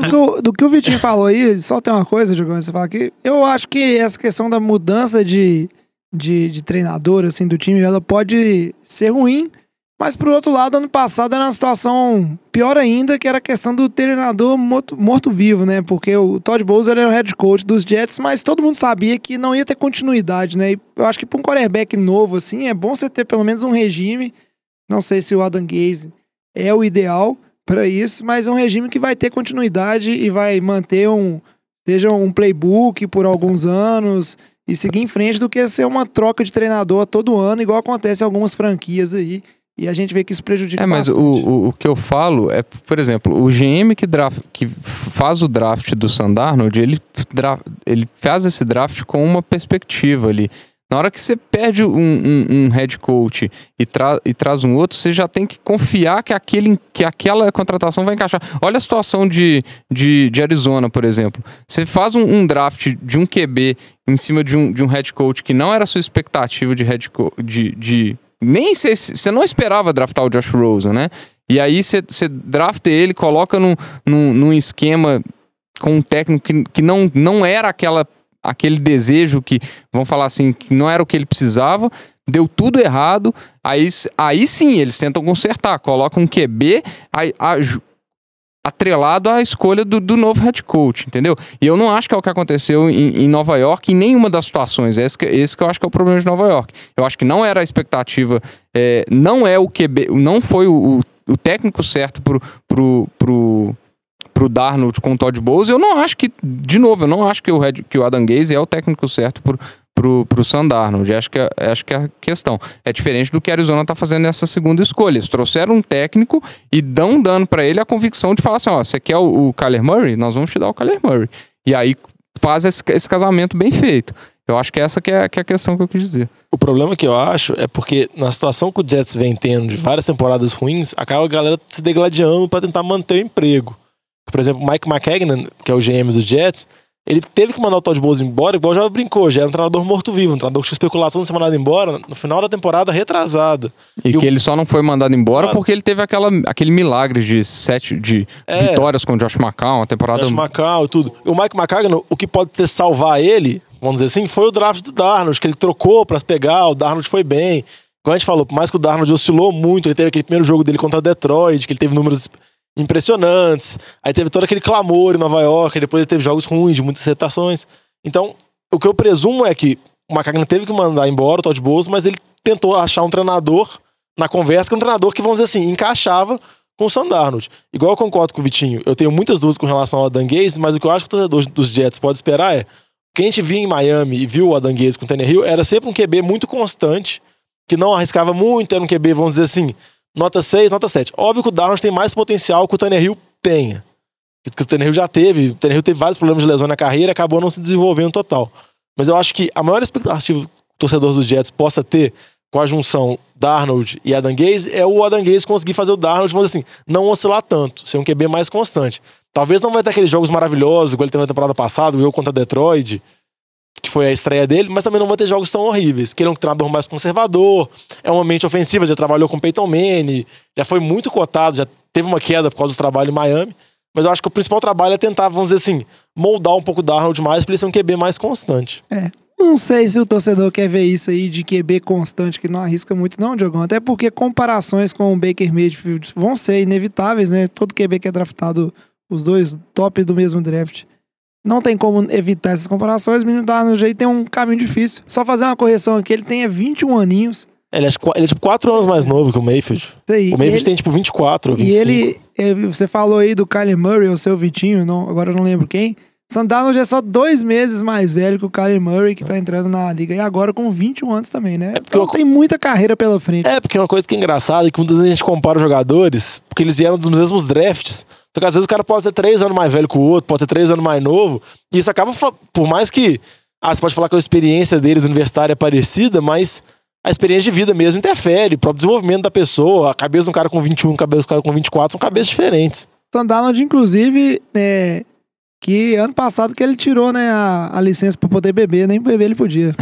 do, que o- do que o Vitinho falou aí, só tem uma coisa, Diogão, você fala aqui. Eu acho que essa questão da mudança de, de, de treinador, assim, do time, ela pode ser ruim. Mas, por outro lado, ano passado era uma situação pior ainda, que era a questão do treinador morto- morto-vivo, né? Porque o Todd Bowles era o head coach dos Jets, mas todo mundo sabia que não ia ter continuidade, né? E eu acho que para um quarterback novo, assim, é bom você ter pelo menos um regime. Não sei se o Adam Gaze é o ideal para isso, mas é um regime que vai ter continuidade e vai manter um seja um playbook por alguns anos e seguir em frente do que ser uma troca de treinador todo ano, igual acontece em algumas franquias aí. E a gente vê que isso prejudica É, mas o, o, o que eu falo é, por exemplo, o GM que, draft, que faz o draft do Sandarnold, ele, ele faz esse draft com uma perspectiva ali. Na hora que você perde um, um, um head coach e, tra e traz um outro, você já tem que confiar que, aquele, que aquela contratação vai encaixar. Olha a situação de, de, de Arizona, por exemplo. Você faz um, um draft de um QB em cima de um, de um head coach que não era a sua expectativa de head de, de nem você não esperava draftar o Josh Rosen, né? E aí você drafta ele, coloca num, num, num esquema com um técnico que, que não, não era aquela, aquele desejo que, vamos falar assim, que não era o que ele precisava, deu tudo errado, aí, aí sim eles tentam consertar, colocam um QB aí, aju- atrelado à escolha do, do novo head coach, entendeu? E eu não acho que é o que aconteceu em, em Nova York em nenhuma das situações. Esse que, esse que eu acho que é o problema de Nova York. Eu acho que não era a expectativa, é, não é o QB, não foi o, o, o técnico certo pro, pro, pro, pro Darnold com o Todd Bowles. Eu não acho que, de novo, eu não acho que o, head, que o Adam Gaze é o técnico certo pro, pro, pro Sam Darnold. Acho que, é- acho que é a questão. É diferente do que a Arizona tá fazendo nessa segunda escolha. Eles trouxeram um técnico e dão dando para ele a convicção de falar assim: ó, você quer o, o Kyler Murray? Nós vamos te dar o Kyler Murray. E aí faz esse, esse casamento bem feito. Eu acho que essa que é, que é a questão que eu quis dizer. O problema que eu acho é porque na situação que o Jets vem tendo de várias temporadas ruins, acaba a galera se degladiando pra tentar manter o emprego. Por exemplo, Mike McKagan, que é o GM dos Jets, ele teve que mandar o Todd Bowles embora, igual já brincou, já era um treinador morto-vivo, um treinador que tinha especulação de ser mandado embora no final da temporada retrasada. E, E que o- ele só não foi mandado embora Ah. porque ele teve aquela, aquele milagre de sete de É. vitórias com o Josh McCown, uma temporada. Josh McCown e tudo. E o Mike McCagan, o que pode ter salvar ele, vamos dizer assim, foi o draft do Darnold, que ele trocou pra se pegar, o Darnold foi bem. Como a gente falou, por mais que o Darnold oscilou muito, ele teve aquele primeiro jogo dele contra Detroit, que ele teve números impressionantes. Aí teve todo aquele clamor em Nova York, depois teve jogos ruins, de muitas acertações. Então, o que eu presumo é que o McCagan teve que mandar embora o Todd Bowles, mas ele tentou achar um treinador na conversa, que é um treinador que, vamos dizer assim, encaixava com o Sam Darnold. Igual eu concordo com o Vitinho, eu tenho muitas dúvidas com relação ao Adam Gaze, mas o que eu acho que o torcedor dos Jets pode esperar é quem a gente via em Miami e viu o Adam Gaze com o Tannehill era sempre um QB muito constante, que não arriscava muito, era um QB, vamos dizer assim, nota 6, nota 7. Óbvio que o Darnold tem mais potencial que o Tannehill tenha. Que o Tannehill já teve, o Tannehill teve vários problemas de lesão na carreira, acabou não se desenvolvendo total. Mas eu acho que a maior expectativa que o torcedor dos Jets possa ter com a junção Darnold e Adam Gaze é o Adam Gaze conseguir fazer o Darnold, vamos dizer assim, não oscilar tanto, ser um QB mais constante. Talvez não vai ter aqueles jogos maravilhosos, igual ele teve na temporada passada, o jogo contra Detroit, que foi a estreia dele, mas também não vai ter jogos tão horríveis. Que ele é um treinador mais conservador, é uma mente ofensiva, já trabalhou com Peyton Manning, já foi muito cotado, já teve uma queda por causa do trabalho em Miami. Mas eu acho que o principal trabalho é tentar, vamos dizer assim, moldar um pouco o Darnold mais pra ele ser um QB mais constante. Não sei se o torcedor quer ver isso aí de QB constante, que não arrisca muito, não, Diogão. Até porque comparações com o Baker Mayfield vão ser inevitáveis, né? Todo QB que é draftado, os dois top do mesmo draft. Não tem como evitar essas comparações. O menino tá no jeito, tem um caminho difícil. Só fazer uma correção aqui, ele tem é 21 aninhos. Ele é, ele é tipo 4 anos mais novo que o Mayfield. Aí. O Mayfield ele, tem tipo 24 ou E 25. ele, é, você falou aí do Kyler Murray, o seu Vitinho, não, agora eu não lembro quem. Sandarnold é só dois meses mais velho que o Kyler Murray, que tá entrando na liga e agora com 21 anos também, né? É porque então eu- tem muita carreira pela frente. É, porque uma coisa que é engraçada é que muitas vezes a gente compara os jogadores, porque eles vieram dos mesmos drafts. Só que às vezes o cara pode ser três anos mais velho que o outro, pode ser três anos mais novo. E isso acaba, por mais que. Ah, você pode falar que a experiência deles universitária é parecida, mas a experiência de vida mesmo interfere. O próprio desenvolvimento da pessoa, a cabeça de um cara com 21, a cabeça do cara com 24 são cabeças diferentes. Sandarnold, inclusive, é, que ano passado que ele tirou né, a, a licença pra poder beber, nem beber ele podia.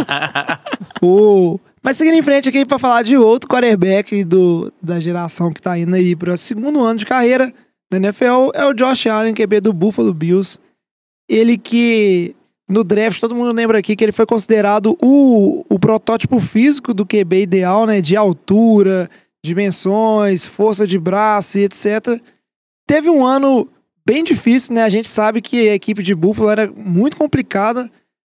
o... Mas seguindo em frente aqui pra falar de outro quarterback do, da geração que tá indo aí pro segundo ano de carreira na NFL, é o Josh Allen, QB do Buffalo Bills. Ele que no draft, todo mundo lembra aqui que ele foi considerado o, o protótipo físico do QB ideal, né? De altura, dimensões, força de braço e etc. Teve um ano bem difícil, né? A gente sabe que a equipe de Buffalo era muito complicada.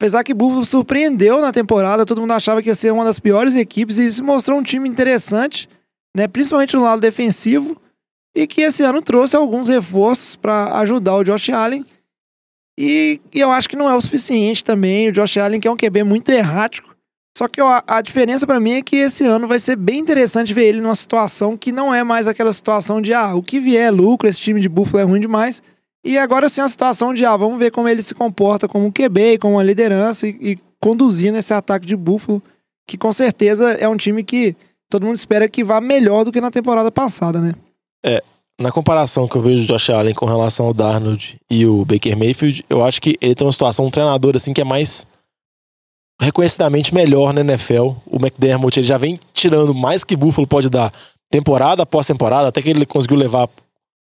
Apesar que Buffalo surpreendeu na temporada, todo mundo achava que ia ser uma das piores equipes e se mostrou um time interessante, né? Principalmente no lado defensivo, e que esse ano trouxe alguns reforços para ajudar o Josh Allen. E, e eu acho que não é o suficiente também. O Josh Allen, que é um QB muito errático. Só que ó, a diferença para mim é que esse ano vai ser bem interessante ver ele numa situação que não é mais aquela situação de ah, o que vier é lucro, esse time de Buffalo é ruim demais. E agora sim é uma situação de ah, vamos ver como ele se comporta como um QB, como uma liderança e, e conduzindo esse ataque de Buffalo, que com certeza é um time que todo mundo espera que vá melhor do que na temporada passada, né? Na comparação que eu vejo do Josh Allen com relação ao Darnold e o Baker Mayfield, eu acho que ele tem uma situação, um treinador assim que é mais reconhecidamente melhor na NFL. O McDermott ele já vem tirando mais que Buffalo pode dar temporada após temporada, até que ele conseguiu levar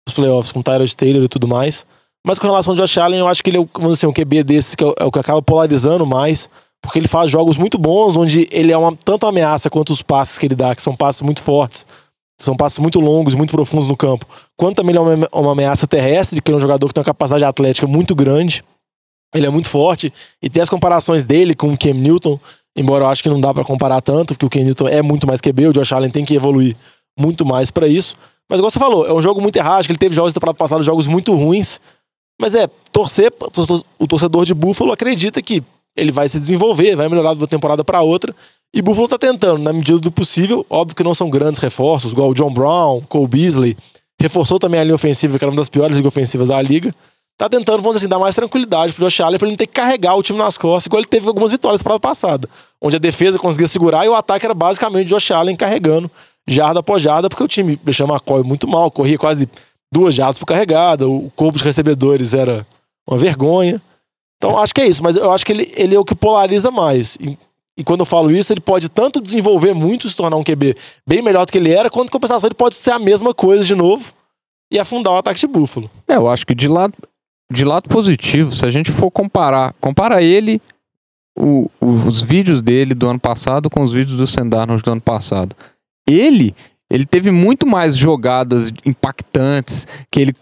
os playoffs com Tyrod Taylor e tudo mais. Mas com relação ao Josh Allen, eu acho que ele é vamos dizer, um QB desses que é o, é o que acaba polarizando mais, porque ele faz jogos muito bons, onde ele é uma, tanto ameaça quanto os passes que ele dá, que são passes muito fortes. São passes muito longos, muito profundos no campo. Quanto também ele é uma, uma ameaça terrestre, que é um jogador que tem uma capacidade atlética muito grande. Ele é muito forte. E tem as comparações dele com o Cam Newton, embora eu acho que não dá pra comparar tanto, porque o Cam Newton é muito mais QB, o Josh Allen tem que evoluir muito mais pra isso. Mas igual você falou, é um jogo muito errático, ele teve jogos da temporada passada, jogos muito ruins. Mas é, torcer, o torcedor de Buffalo acredita que ele vai se desenvolver, vai melhorar de uma temporada pra outra. E Buffalo tá tentando, na medida do possível. Óbvio que não são grandes reforços, igual o John Brown, Cole Beasley. Reforçou também a linha ofensiva, que era uma das piores linhas ofensivas da liga. Tá tentando, vamos dizer assim, dar mais tranquilidade pro Josh Allen pra ele não ter que carregar o time nas costas, igual ele teve algumas vitórias para passada. Onde a defesa conseguia segurar e o ataque era basicamente o Josh Allen carregando jarda após jarda, porque o time deixou o McCoy muito mal, corria quase duas jardas por carregada, o corpo de recebedores era uma vergonha. Então acho que é isso, mas eu acho que ele, ele é o que polariza mais. E, e quando eu falo isso, ele pode tanto desenvolver muito, se tornar um QB bem melhor do que ele era, quanto compensação ele pode ser a mesma coisa de novo e afundar o ataque de Búfalo. É, eu acho que de lado, de lado positivo, se a gente for comparar, compara ele, o- os vídeos dele do ano passado com os vídeos do Sendarnold do ano passado. Ele, ele teve muito mais jogadas impactantes, que ele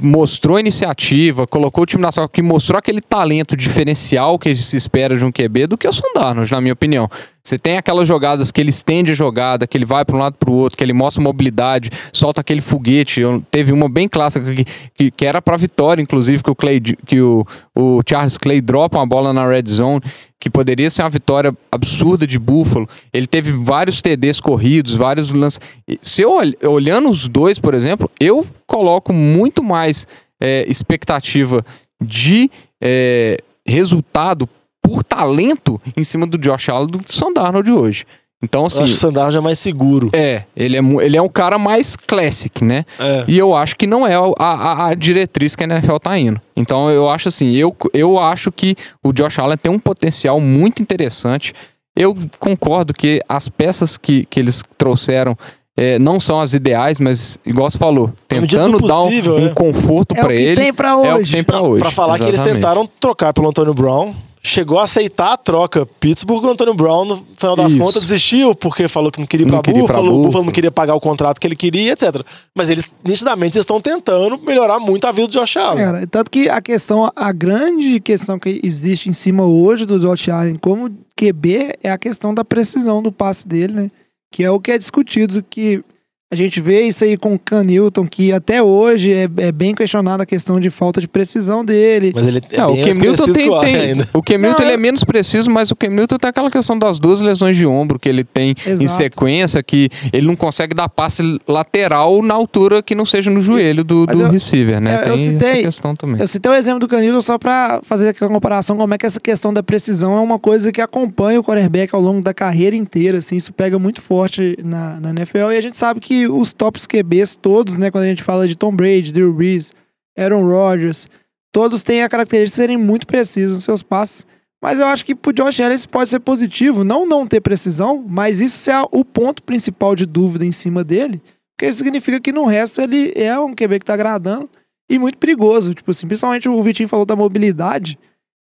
mostrou iniciativa, colocou o time na sua, que mostrou aquele talento diferencial que se espera de um QB do que o Sandarnold, na minha opinião. Você tem aquelas jogadas que ele estende a jogada, que ele vai para um lado para o outro, que ele mostra mobilidade, solta aquele foguete. Eu- teve uma bem clássica que, que, que era para vitória, inclusive, que o Clay, que o, o Charles Clay dropa uma bola na red zone, que poderia ser uma vitória absurda de Buffalo. Ele teve vários TDs corridos, vários lances. Se eu ol- olhando os dois, por exemplo, eu coloco muito mais é, expectativa de é, resultado por talento em cima do Josh Allen do que o Sandarnold de hoje. Então, Eu acho que assim, o Sandarnold é mais seguro. é, ele é, ele é um cara mais classic, né? É. E eu acho que não é a, a, a diretriz que a NFL tá indo. Então eu acho assim, eu, eu acho que o Josh Allen tem um potencial muito interessante. Eu concordo que as peças que, que eles trouxeram é, não são as ideais, mas igual você falou, medida tentando do dar um, possível, um é. conforto É que ele. tem pra É o que hoje. tem pra hoje. Pra falar que eles exatamente. tentaram trocar pelo Antônio Brown, chegou a aceitar a troca Pittsburgh, o Antônio Brown, no final das Isso. contas, desistiu porque falou que não queria ir pra Buffalo, Buffalo Buffalo. não queria pagar o contrato que ele queria, etc. Mas eles, nitidamente, estão tentando melhorar muito a vida do Josh Allen. Cara, tanto que a questão, a grande questão que existe em cima hoje do Josh Allen como QB é a questão da precisão do passe dele, né? Que é o que é discutido, que A gente vê isso aí com o Canilton, que até hoje é, é bem questionada a questão de falta de precisão dele. Mas ele é É, o bem Cam Newton tem, que o Arthur tem- ainda. o Cam Newton Não, é é- menos preciso, mas o Cam Newton tem aquela questão das duas lesões de ombro que ele tem em Exato. sequência, que ele não consegue dar passe lateral na altura que não seja no joelho do, do eu- receiver, né? eu- eu tem essa citei- questão também. Eu citei o exemplo do Canilton só pra fazer aquela comparação como é que essa questão da precisão é uma coisa que acompanha o quarterback ao longo da carreira inteira, assim, isso pega muito forte na, na NFL e a gente sabe que os tops QBs todos, né, quando a gente fala de Tom Brady, Drew Brees, Aaron Rodgers, todos têm a característica de serem muito precisos nos seus passes. Mas eu acho que pro Josh Allen isso pode ser positivo, não não ter precisão, mas isso a- o ponto principal de dúvida em cima dele, porque significa que no resto ele é um QB que tá agradando e muito perigoso. Tipo assim, principalmente o Vitinho falou da mobilidade.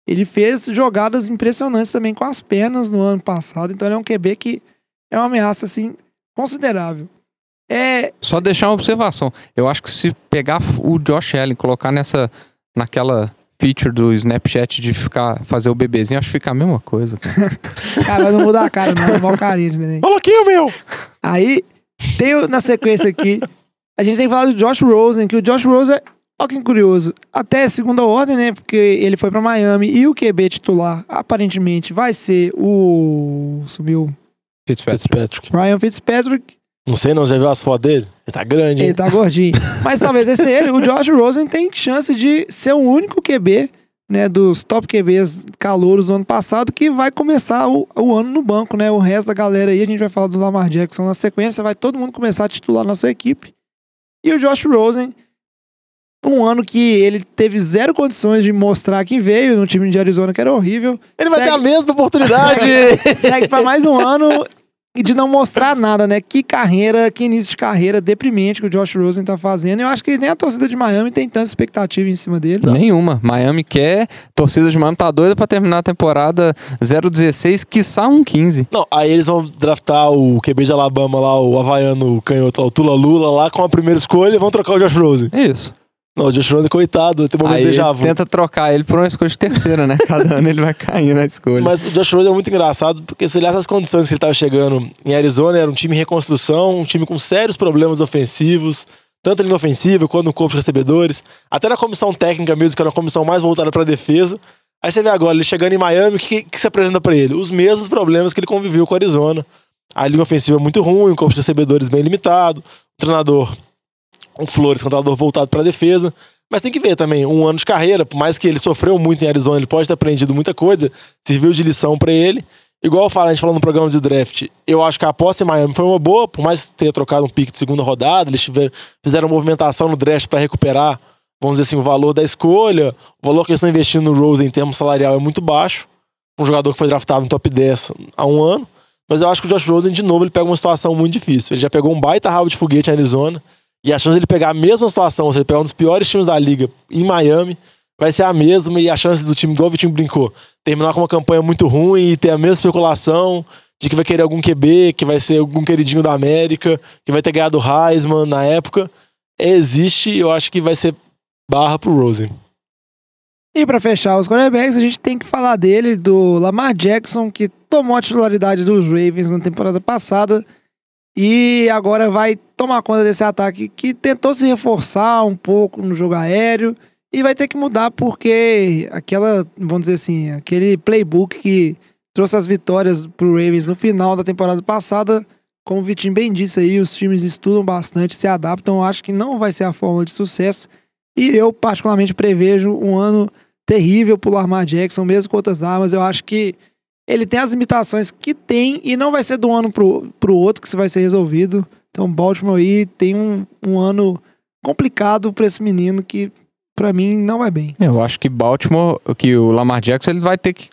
Ele fez jogadas impressionantes também com as pernas no ano passado. Então ele é um QB que é uma ameaça, assim, considerável. É. Só deixar uma observação. Eu acho que se pegar o Josh Allen e colocar nessa, naquela feature do Snapchat de ficar fazer o bebezinho, acho que fica a mesma coisa. cara. Mas não mudar a cara, não. É mau carinho, né? Fala aqui, meu! Aí, tem na sequência aqui, a gente tem que falar do Josh Rosen, que o Josh Rosen, olha que curioso, até segunda ordem, né? Porque ele foi pra Miami e o QB titular, aparentemente, vai ser o. Sumiu. Fitzpatrick. Fitzpatrick. Ryan Fitzpatrick. Não sei, não. Já viu as fotos dele? Ele tá grande, hein? Ele tá gordinho. Mas talvez esse ele. O Josh Rosen tem chance de ser o único QB, né, dos top QBs calouros do ano passado, que vai começar o, o ano no banco, né? O resto da galera aí, a gente vai falar do Lamar Jackson na sequência, vai todo mundo começar a titular na sua equipe. E o Josh Rosen, um ano que ele teve zero condições de mostrar que veio no time de Arizona, que era horrível. Ele vai ter Segue- a mesma oportunidade! Segue pra mais um ano e de não mostrar nada, né? Que carreira, que início de carreira deprimente que o Josh Rosen tá fazendo. Eu acho que nem a torcida de Miami tem tanta expectativa em cima dele. Nenhuma. Miami quer, torcida de Miami tá doida pra terminar a temporada 0-16, quiçá um 15. Não, aí eles vão draftar o QB de Alabama lá, o Havaiano o canhoto, lá, o Tula Lula lá com a primeira escolha e vão trocar o Josh Rosen. É isso. Não, o Josh Rosen, coitado, tem um momento Aí de déjà ele vu. tenta trocar ele por uma escolha de terceira, né? Cada ano ele vai caindo na escolha. Mas o Josh Rosen é muito engraçado, porque se olhar essas condições que ele tava chegando em Arizona, era um time em reconstrução, um time com sérios problemas ofensivos, tanto na ofensiva quanto no corpo de recebedores, até na comissão técnica mesmo, que era uma comissão mais voltada pra defesa. Aí você vê agora, ele chegando em Miami, o que, que se apresenta pra ele? Os mesmos problemas que ele conviveu com o Arizona. A linha ofensiva é muito ruim, o corpo de recebedores bem limitado, o treinador, um Flores, treinador voltado pra defesa. Mas tem que ver também, um ano de carreira, por mais que ele sofreu muito em Arizona, ele pode ter aprendido muita coisa, serviu de lição pra ele. Igual eu falo, a gente falou no programa de draft, eu acho que a aposta em Miami foi uma boa, por mais que tenha trocado um pique de segunda rodada, eles tiveram, fizeram movimentação no draft pra recuperar, vamos dizer assim, o valor da escolha, o valor que eles estão investindo no Rose em termos salarial é muito baixo. Um jogador que foi draftado no top 10 há um ano. Mas eu acho que o Josh Rosen, de novo, ele pega uma situação muito difícil. Ele já pegou um baita rabo de foguete em Arizona. E a chance de ele pegar a mesma situação, ou seja, pegar um dos piores times da liga em Miami, vai ser a mesma. E a chance do time, igual o Vitinho brincou, terminar com uma campanha muito ruim e ter a mesma especulação de que vai querer algum QB, que vai ser algum queridinho da América, que vai ter ganhado o Heisman na época, existe. Eu acho que vai ser barra pro Rosen. E pra fechar os quarterbacks, a gente tem que falar dele, do Lamar Jackson, que tomou a titularidade dos Ravens na temporada passada e agora vai tomar conta desse ataque que tentou se reforçar um pouco no jogo aéreo e vai ter que mudar porque aquela, vamos dizer assim, aquele playbook que trouxe as vitórias pro Ravens no final da temporada passada, como o Vitinho bem disse aí, os times estudam bastante, se adaptam, acho que não vai ser a fórmula de sucesso. E eu, particularmente, prevejo um ano terrível pro Lamar Jackson, mesmo com outras armas. Eu acho que ele tem as limitações que tem e não vai ser de um ano pro, pro outro que isso vai ser resolvido. Então, Baltimore aí tem um, um ano complicado pra esse menino que, pra mim, não vai bem. Eu acho que Baltimore, que o Lamar Jackson, ele vai ter que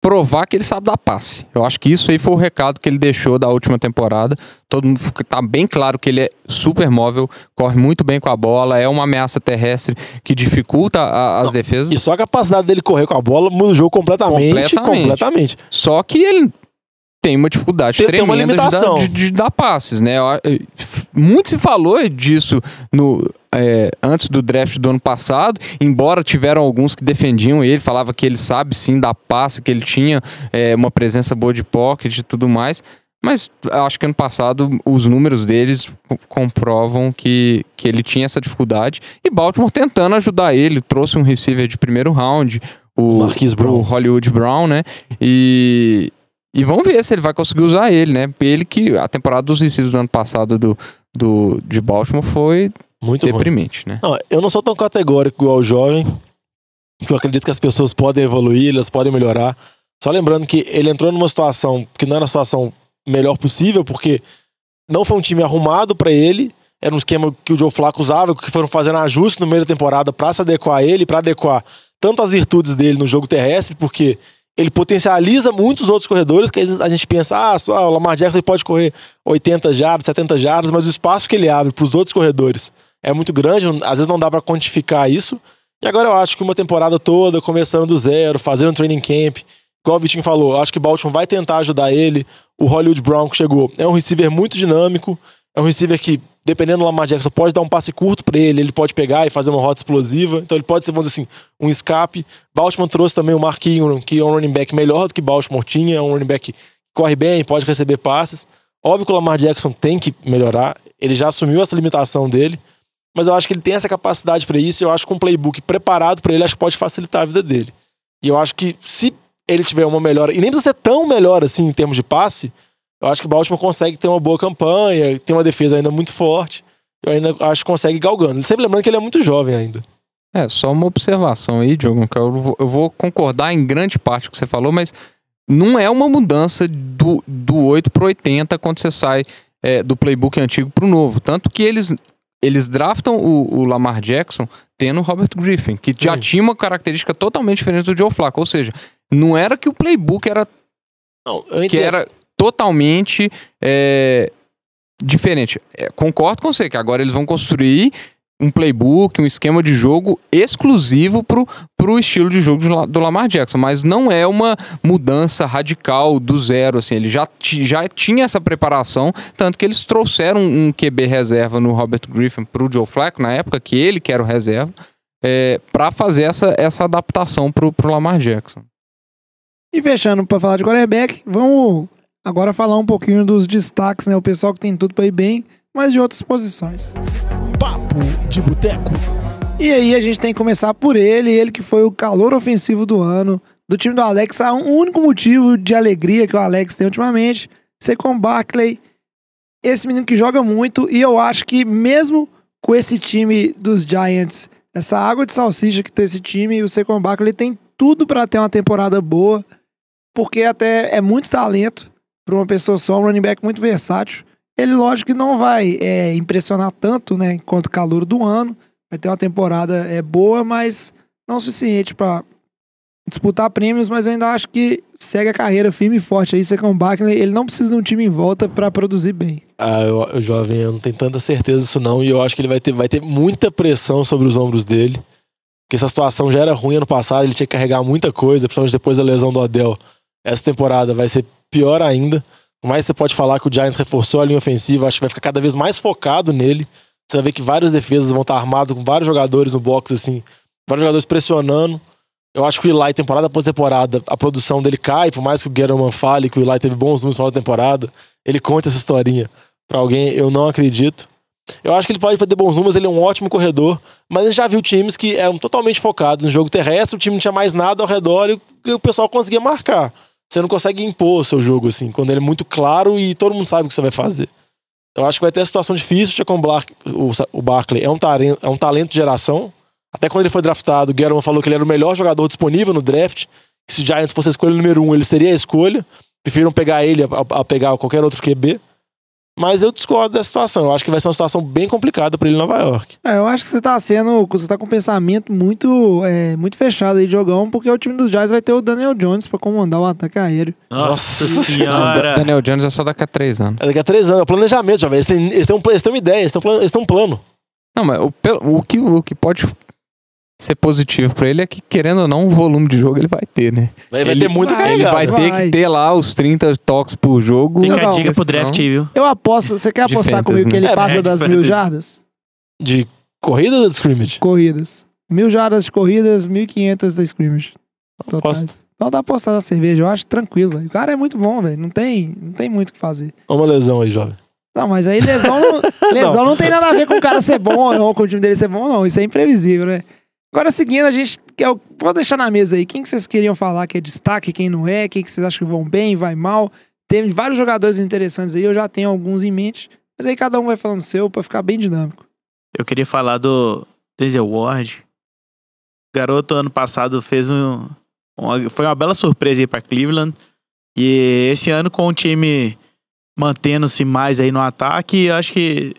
provar que ele sabe dar passe. Eu acho que isso aí foi o recado que ele deixou da última temporada. Todo mundo tá bem claro que ele é super móvel, corre muito bem com a bola, é uma ameaça terrestre que dificulta a- as defesas. E só a capacidade dele correr com a bola muda o jogo completamente. Completamente. completamente. Só que ele tem uma dificuldade Tem- tem uma tremenda de, dar, limitação. de- de dar passes, né? Eu- Muito se falou disso no, é, antes do draft do ano passado, embora tiveram alguns que defendiam ele, falava que ele sabe sim dar passe, que ele tinha é, uma presença boa de pocket e tudo mais. Mas acho que ano passado os números deles co- comprovam que, que ele tinha essa dificuldade. E Baltimore tentando ajudar ele, trouxe um receiver de primeiro round, o, Brown. o Hollywood Brown, né? E, e vamos ver se ele vai conseguir usar ele, né? Ele que a temporada dos receivers do ano passado do, do, de Baltimore foi Muito ruim. deprimente, né? Não, eu não sou tão categórico igual o jovem, porque eu acredito que as pessoas podem evoluir, elas podem melhorar. Só lembrando que ele entrou numa situação que não era a situação melhor possível, porque não foi um time arrumado pra ele, era um esquema que o Joe Flacco usava, que foram fazendo ajustes no meio da temporada pra se adequar a ele, pra adequar tanto as virtudes dele no jogo terrestre, porque ele potencializa muitos outros corredores, que a gente pensa, ah, só o Lamar Jackson pode correr 80 jardas, 70 jardas, mas o espaço que ele abre pros outros corredores é muito grande, às vezes não dá pra quantificar isso. E agora eu acho que uma temporada toda, começando do zero, fazendo um training camp, igual o Vitinho falou, acho que Baltimore vai tentar ajudar ele. O Hollywood Brown que chegou é um receiver muito dinâmico, é um receiver que, dependendo do Lamar Jackson, pode dar um passe curto pra ele, ele pode pegar e fazer uma rota explosiva, então ele pode ser, vamos dizer assim, um escape. Baltimore trouxe também o Mark Ingram, que é um running back melhor do que Baltimore tinha, é um running back que corre bem, pode receber passes. Óbvio que o Lamar Jackson tem que melhorar, ele já assumiu essa limitação dele, mas eu acho que ele tem essa capacidade pra isso. Eu acho que um playbook preparado pra ele acho que pode facilitar a vida dele. E eu acho que se ele tiver uma melhora, e nem precisa ser tão melhor assim em termos de passe, eu acho que o Baltimore consegue ter uma boa campanha, tem uma defesa ainda muito forte. Eu ainda acho que consegue galgando. Sempre lembrando que ele é muito jovem ainda. É, só uma observação aí, Diogo, que eu vou, eu vou concordar em grande parte com o que você falou, mas não é uma mudança do, do 8 pro 80 quando você sai é, do playbook antigo pro novo. Tanto que eles, eles draftam o, o Lamar Jackson tendo o Robert Griffin, que já Sim. tinha uma característica totalmente diferente do Joe Flacco. Ou seja, não era que o playbook era Não, eu que era totalmente é, diferente. É, concordo com você que agora eles vão construir um playbook, um esquema de jogo exclusivo pro, pro estilo de jogo do La- do Lamar Jackson, mas não é uma mudança radical do zero, assim, ele já, já tinha essa preparação, tanto que eles trouxeram um QB reserva no Robert Griffin pro Joe Flacco, na época que ele que era o reserva, é, para fazer essa, essa adaptação pro, pro Lamar Jackson. E fechando pra falar de quarterback, vamos agora falar um pouquinho dos destaques, né? O pessoal que tem tudo pra ir bem, mas de outras posições. Papo de boteco. E aí a gente tem que começar por ele, ele que foi o calor ofensivo do ano, do time do Alex. Há um único motivo de alegria que o Alex tem ultimamente, ser com Barkley. Esse menino que joga muito, e eu acho que mesmo com esse time dos Giants, essa água de salsicha que tem esse time, o Saquon Barkley tem tudo pra ter uma temporada boa, porque até é muito talento pra uma pessoa só, um running back muito versátil. Ele, lógico que não vai é, impressionar tanto, né, quanto calor do ano. Vai ter uma temporada é, boa, mas não suficiente pra disputar prêmios, mas eu ainda acho que segue a carreira firme e forte aí, Secon Barkley. Ele não precisa de um time em volta pra produzir bem. Ah, eu, eu, jovem, eu não tenho tanta certeza disso não. E eu acho que ele vai ter, vai ter muita pressão sobre os ombros dele. Porque essa situação já era ruim ano passado, ele tinha que carregar muita coisa, principalmente depois da lesão do Odell. Essa temporada vai ser pior ainda. Que você pode falar que o Giants reforçou a linha ofensiva, acho que vai ficar cada vez mais focado nele. Você vai ver que várias defesas vão estar armadas com vários jogadores no box, assim, vários jogadores pressionando. Eu acho que o Eli, temporada após temporada, a produção dele cai, por mais que o Gettleman fale que o Eli teve bons números no final da temporada, ele conta essa historinha pra alguém, eu não acredito. Eu acho que ele pode fazer bons números, ele é um ótimo corredor, mas a gente já viu times que eram totalmente focados no jogo terrestre, o time não tinha mais nada ao redor e o pessoal conseguia marcar. Você não consegue impor o seu jogo, assim, quando ele é muito claro e todo mundo sabe o que você vai fazer. Eu acho que vai ter a situação difícil. O Chacon o, Barkley é um, talento, é um talento de geração. Até quando ele foi draftado, o Guerrero falou que ele era o melhor jogador disponível no draft. Que se Giants fosse a escolha número um, ele seria a escolha. Preferiram pegar ele a, a pegar qualquer outro QB. Mas eu discordo dessa situação. Eu acho que vai ser uma situação bem complicada para ele em Nova York. É, eu acho que você tá sendo. Você tá com um pensamento muito, é, muito fechado aí, jogão, porque o time dos Giants vai ter o Daniel Jones pra comandar o ataque aéreo. Nossa Da- senhora. Daniel Jones é só daqui a três anos. É daqui a três anos. É o planejamento, jovem. Eles têm, eles têm, um, eles têm uma ideia, eles têm um plano. Eles têm um plano. Não, mas o, o, que, o que pode ser positivo pra ele é que, querendo ou não, o volume de jogo ele vai ter, né? Vai, vai ele, ter muito vai, Ele carregado. vai ter Vai. que ter lá os 30 toques por jogo. Fica a Não, dica pro draft viu? Eu aposto. Você quer De apostar fantasy, comigo que né? ele É, passa é, das mil jardas? De corrida ou de scrimmage? Corridas. Mil jardas de corridas, 1.500 da scrimmage. Totais. Aposto. Então dá pra apostar na cerveja, eu acho tranquilo, velho. O cara é muito bom, velho. Não tem, não tem muito o que fazer. Uma lesão aí, jovem. Não, mas aí lesão não, lesão não tem nada a ver com o cara ser bom ou não, com o time dele ser bom ou não. Isso é imprevisível, né? Agora, seguindo, a gente. Eu vou deixar na mesa aí. Quem que vocês queriam falar que é destaque, quem não é? Quem que vocês acham que vão bem, vai mal? Tem vários jogadores interessantes aí, eu já tenho alguns em mente. Mas aí cada um vai falando seu pra ficar bem dinâmico. Eu queria falar do Denzel Ward. Garoto ano passado fez um, uma- foi uma bela surpresa aí pra Cleveland. E esse ano com o time mantendo-se mais aí no ataque, acho que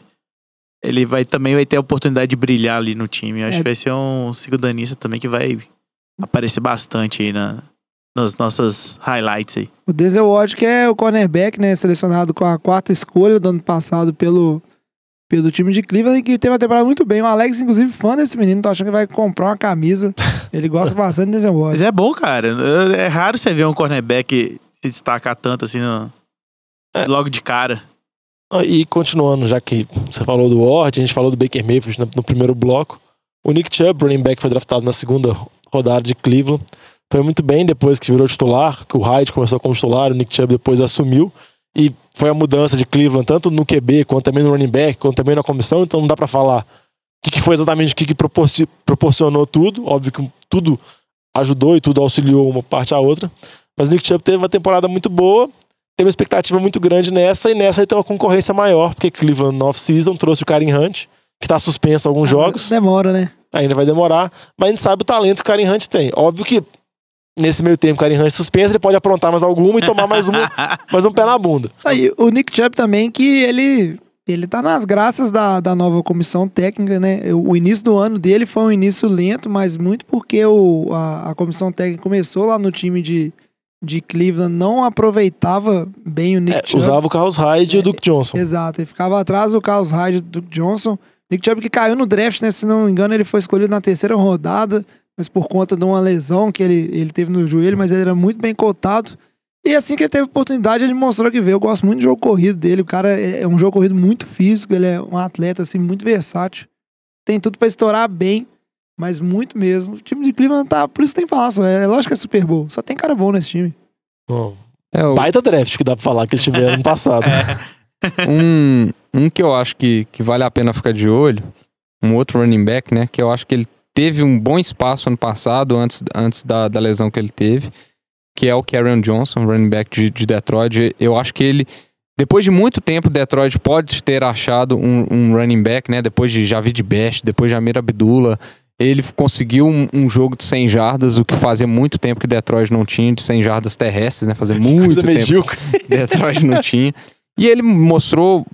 ele vai também vai ter a oportunidade de brilhar ali no time. Eu acho É. que vai ser um segundanista também que vai aparecer bastante aí na, nas nossas highlights aí. O Denzel Ward, que é o cornerback, né? Selecionado com a quarta escolha do ano passado pelo, pelo time de Cleveland, e que teve uma temporada muito bem. O Alex, inclusive, fã desse menino, tô achando que vai comprar uma camisa. Ele gosta bastante do Denzel Ward. Mas é bom, cara. É raro você ver um cornerback se destacar tanto assim no- É. logo de cara. Ah, E continuando, já que você falou do Ward, a gente falou do Baker Mayfield no, no primeiro bloco. O Nick Chubb, running back, foi draftado na segunda rodada de Cleveland. Foi muito bem depois que virou titular, que o Hyde começou como titular, o Nick Chubb depois assumiu. E foi a mudança de Cleveland, tanto no QB, quanto também no running back, quanto também na comissão. Então não dá pra falar o que, foi exatamente o que, que proporci- proporcionou tudo. Óbvio que tudo ajudou e tudo auxiliou uma parte à outra. Mas o Nick Chubb teve uma temporada muito boa tem uma expectativa muito grande nessa, e nessa tem uma concorrência maior, porque Cleveland no off-season trouxe o Karim Hunt, que tá suspenso alguns jogos, Demora, né? ainda vai demorar, mas a gente sabe o talento que o Karim Hunt tem. Óbvio que nesse meio tempo o Karim Hunt suspenso, ele pode aprontar mais alguma e tomar mais, uma, mais um pé na bunda. Aí, o Nick Chubb também, que ele, ele tá nas graças da, da nova comissão técnica, né? O, o início do ano dele foi um início lento, mas muito porque o, a, a comissão técnica começou lá no time de, de Cleveland, não aproveitava bem o Nick É, Chubb. usava o Carlos Hyde e o Duke Johnson. Exato, ele ficava atrás do Carlos Hyde e do Duke Johnson. Nick Chubb que caiu no draft, né? Se não me engano, ele foi escolhido na terceira rodada, mas por conta de uma lesão que ele, ele teve no joelho, mas ele era muito bem cotado. E assim que ele teve oportunidade, ele mostrou que veio. Eu gosto muito do jogo corrido dele. O cara é é um jogo corrido muito físico, ele é um atleta assim muito versátil. Tem tudo pra estourar bem, mas muito mesmo. O time de Cleveland tá, por isso que tem falar, só é lógico que é Super Bowl. Só tem cara bom nesse time. Bom, É, o- baita draft que dá pra falar que eles tiveram no passado. um, um que eu acho que, que vale a pena ficar de olho, um outro running back, né? Que eu acho que ele teve um bom espaço ano passado, antes, antes da, da lesão que ele teve, que é o Karen Johnson, running back de, de Detroit. Eu acho que ele, depois de muito tempo, Detroit pode ter achado um, um running back, né? Depois de Javid Best, depois de Amir Abdullah. Ele conseguiu um, um jogo de 100 jardas, o que fazia muito tempo que Detroit não tinha, de 100 jardas terrestres, né? Fazia muito tempo. medíocre. Detroit não tinha. E ele mostrou.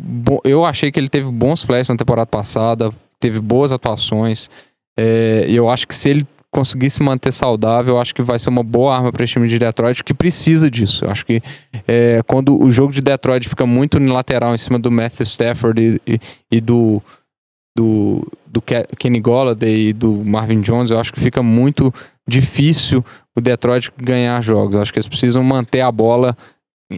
Eu achei que ele teve bons flashes na temporada passada, teve boas atuações. É, E eu acho que se ele conseguir se manter saudável, eu acho que vai ser uma boa arma para esse time de Detroit que precisa disso. Eu acho que é, quando o jogo de Detroit fica muito unilateral em cima do Matthew Stafford e, e- e do, do, do Ke- Kenny Golladay e do Marvin Jones, eu acho que fica muito difícil o Detroit ganhar jogos. Eu acho que eles precisam manter a bola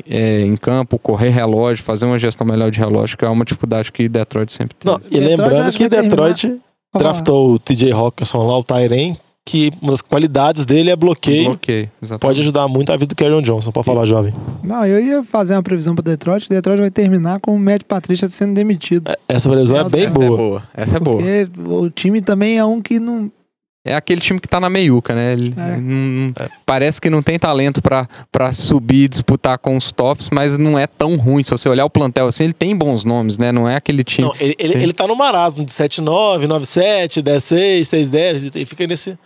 é, em campo, correr relógio, fazer uma gestão melhor de relógio, que é uma dificuldade que Detroit sempre tem. E lembrando que Detroit Ó, draftou o TJ Hawkinson lá, o Tyren, que uma das qualidades dele é bloqueio. Bloqueio, exatamente. Pode ajudar muito a vida do Kerryon Johnson, pode falar, jovem. Não, eu ia fazer uma previsão pra Detroit. Detroit vai terminar com o Matt Patricia sendo demitido. Essa previsão é Essa- bem Essa é boa. boa. Essa é boa. Porque o time também é um que não. É aquele time que tá na meiuca, né? Ele É. não- não- Parece que não tem talento pra, pra subir e disputar com os tops, mas não é tão ruim. Se você olhar o plantel assim, ele tem bons nomes, né? Não é aquele time. Não, ele, ele, ele tá no marasmo de 7-9, 9-7, 10-6, 6-10, e fica nesse,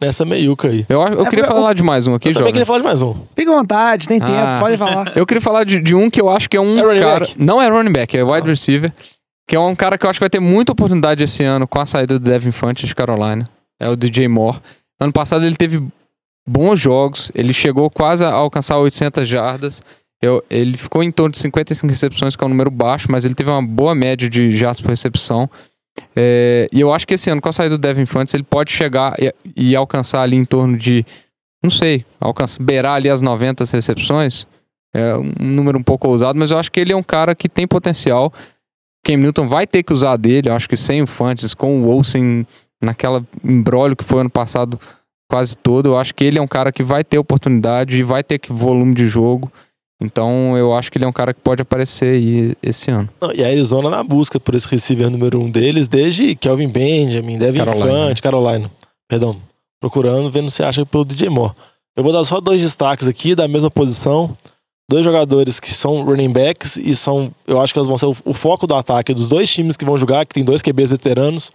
nessa meiuca aí. Eu, eu É, queria foi- falar de mais um aqui, Eu também queria falar de mais um. Fica à vontade, tem tempo, Ah. pode falar. Eu queria falar de, de um que eu acho que é um É cara. back? Não é running back, é wide receiver. Que é um cara que eu acho que vai ter muita oportunidade esse ano com a saída do Devin Fante de Carolina. É o DJ Moore. Ano passado ele teve bons jogos, ele chegou quase a alcançar 800 jardas. Eu- ele ficou em torno de 55 recepções, que é um número baixo, mas ele teve uma boa média de jardas por recepção. É, e eu acho que esse ano, com a saída do Devin Funches, ele pode chegar e, e alcançar ali em torno de, não sei, alcançar, beirar ali as 90 recepções. É um número um pouco ousado, mas eu acho que ele é um cara que tem potencial. Cam Newton vai ter que usar dele, eu acho que sem o Funches, com o Olsen, naquela embrólio que foi ano passado quase todo. Eu acho que ele é um cara que vai ter oportunidade e vai ter volume de jogo. Então eu acho que ele é um cara que pode aparecer aí esse ano. Não, e a Arizona na busca por esse receiver número um deles, desde Kelvin Benjamin, Devin Carolina. Fant, Carolina. Perdão. Procurando, vendo se acha pelo DJ Moore. Eu vou dar só dois destaques aqui da mesma posição. Dois jogadores que são running backs e são, eu acho que eles vão ser o, o foco do ataque dos dois times que vão jogar, que tem dois QBs veteranos.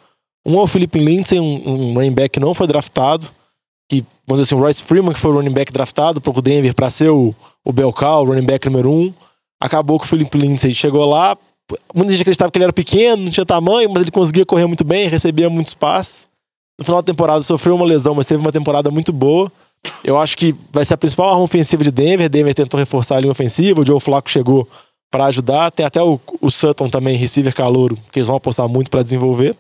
Um é o Philip Lindsay, um, um running back que não foi draftado. Que, vamos dizer assim, o Royce Freeman, que foi o running back draftado para o Denver para ser o, o Belcal, o running back número um. Acabou que o Philip Lindsay chegou lá. Muita gente acreditava que ele era pequeno, não tinha tamanho, mas ele conseguia correr muito bem, recebia muitos passes. No final da temporada sofreu uma lesão, mas teve uma temporada muito boa. Eu acho que vai ser a principal arma ofensiva de Denver. Denver tentou reforçar a linha ofensiva, o Joe Flacco chegou para ajudar. Tem até o, o Sutton também, receiver calouro, que eles vão apostar muito para desenvolver.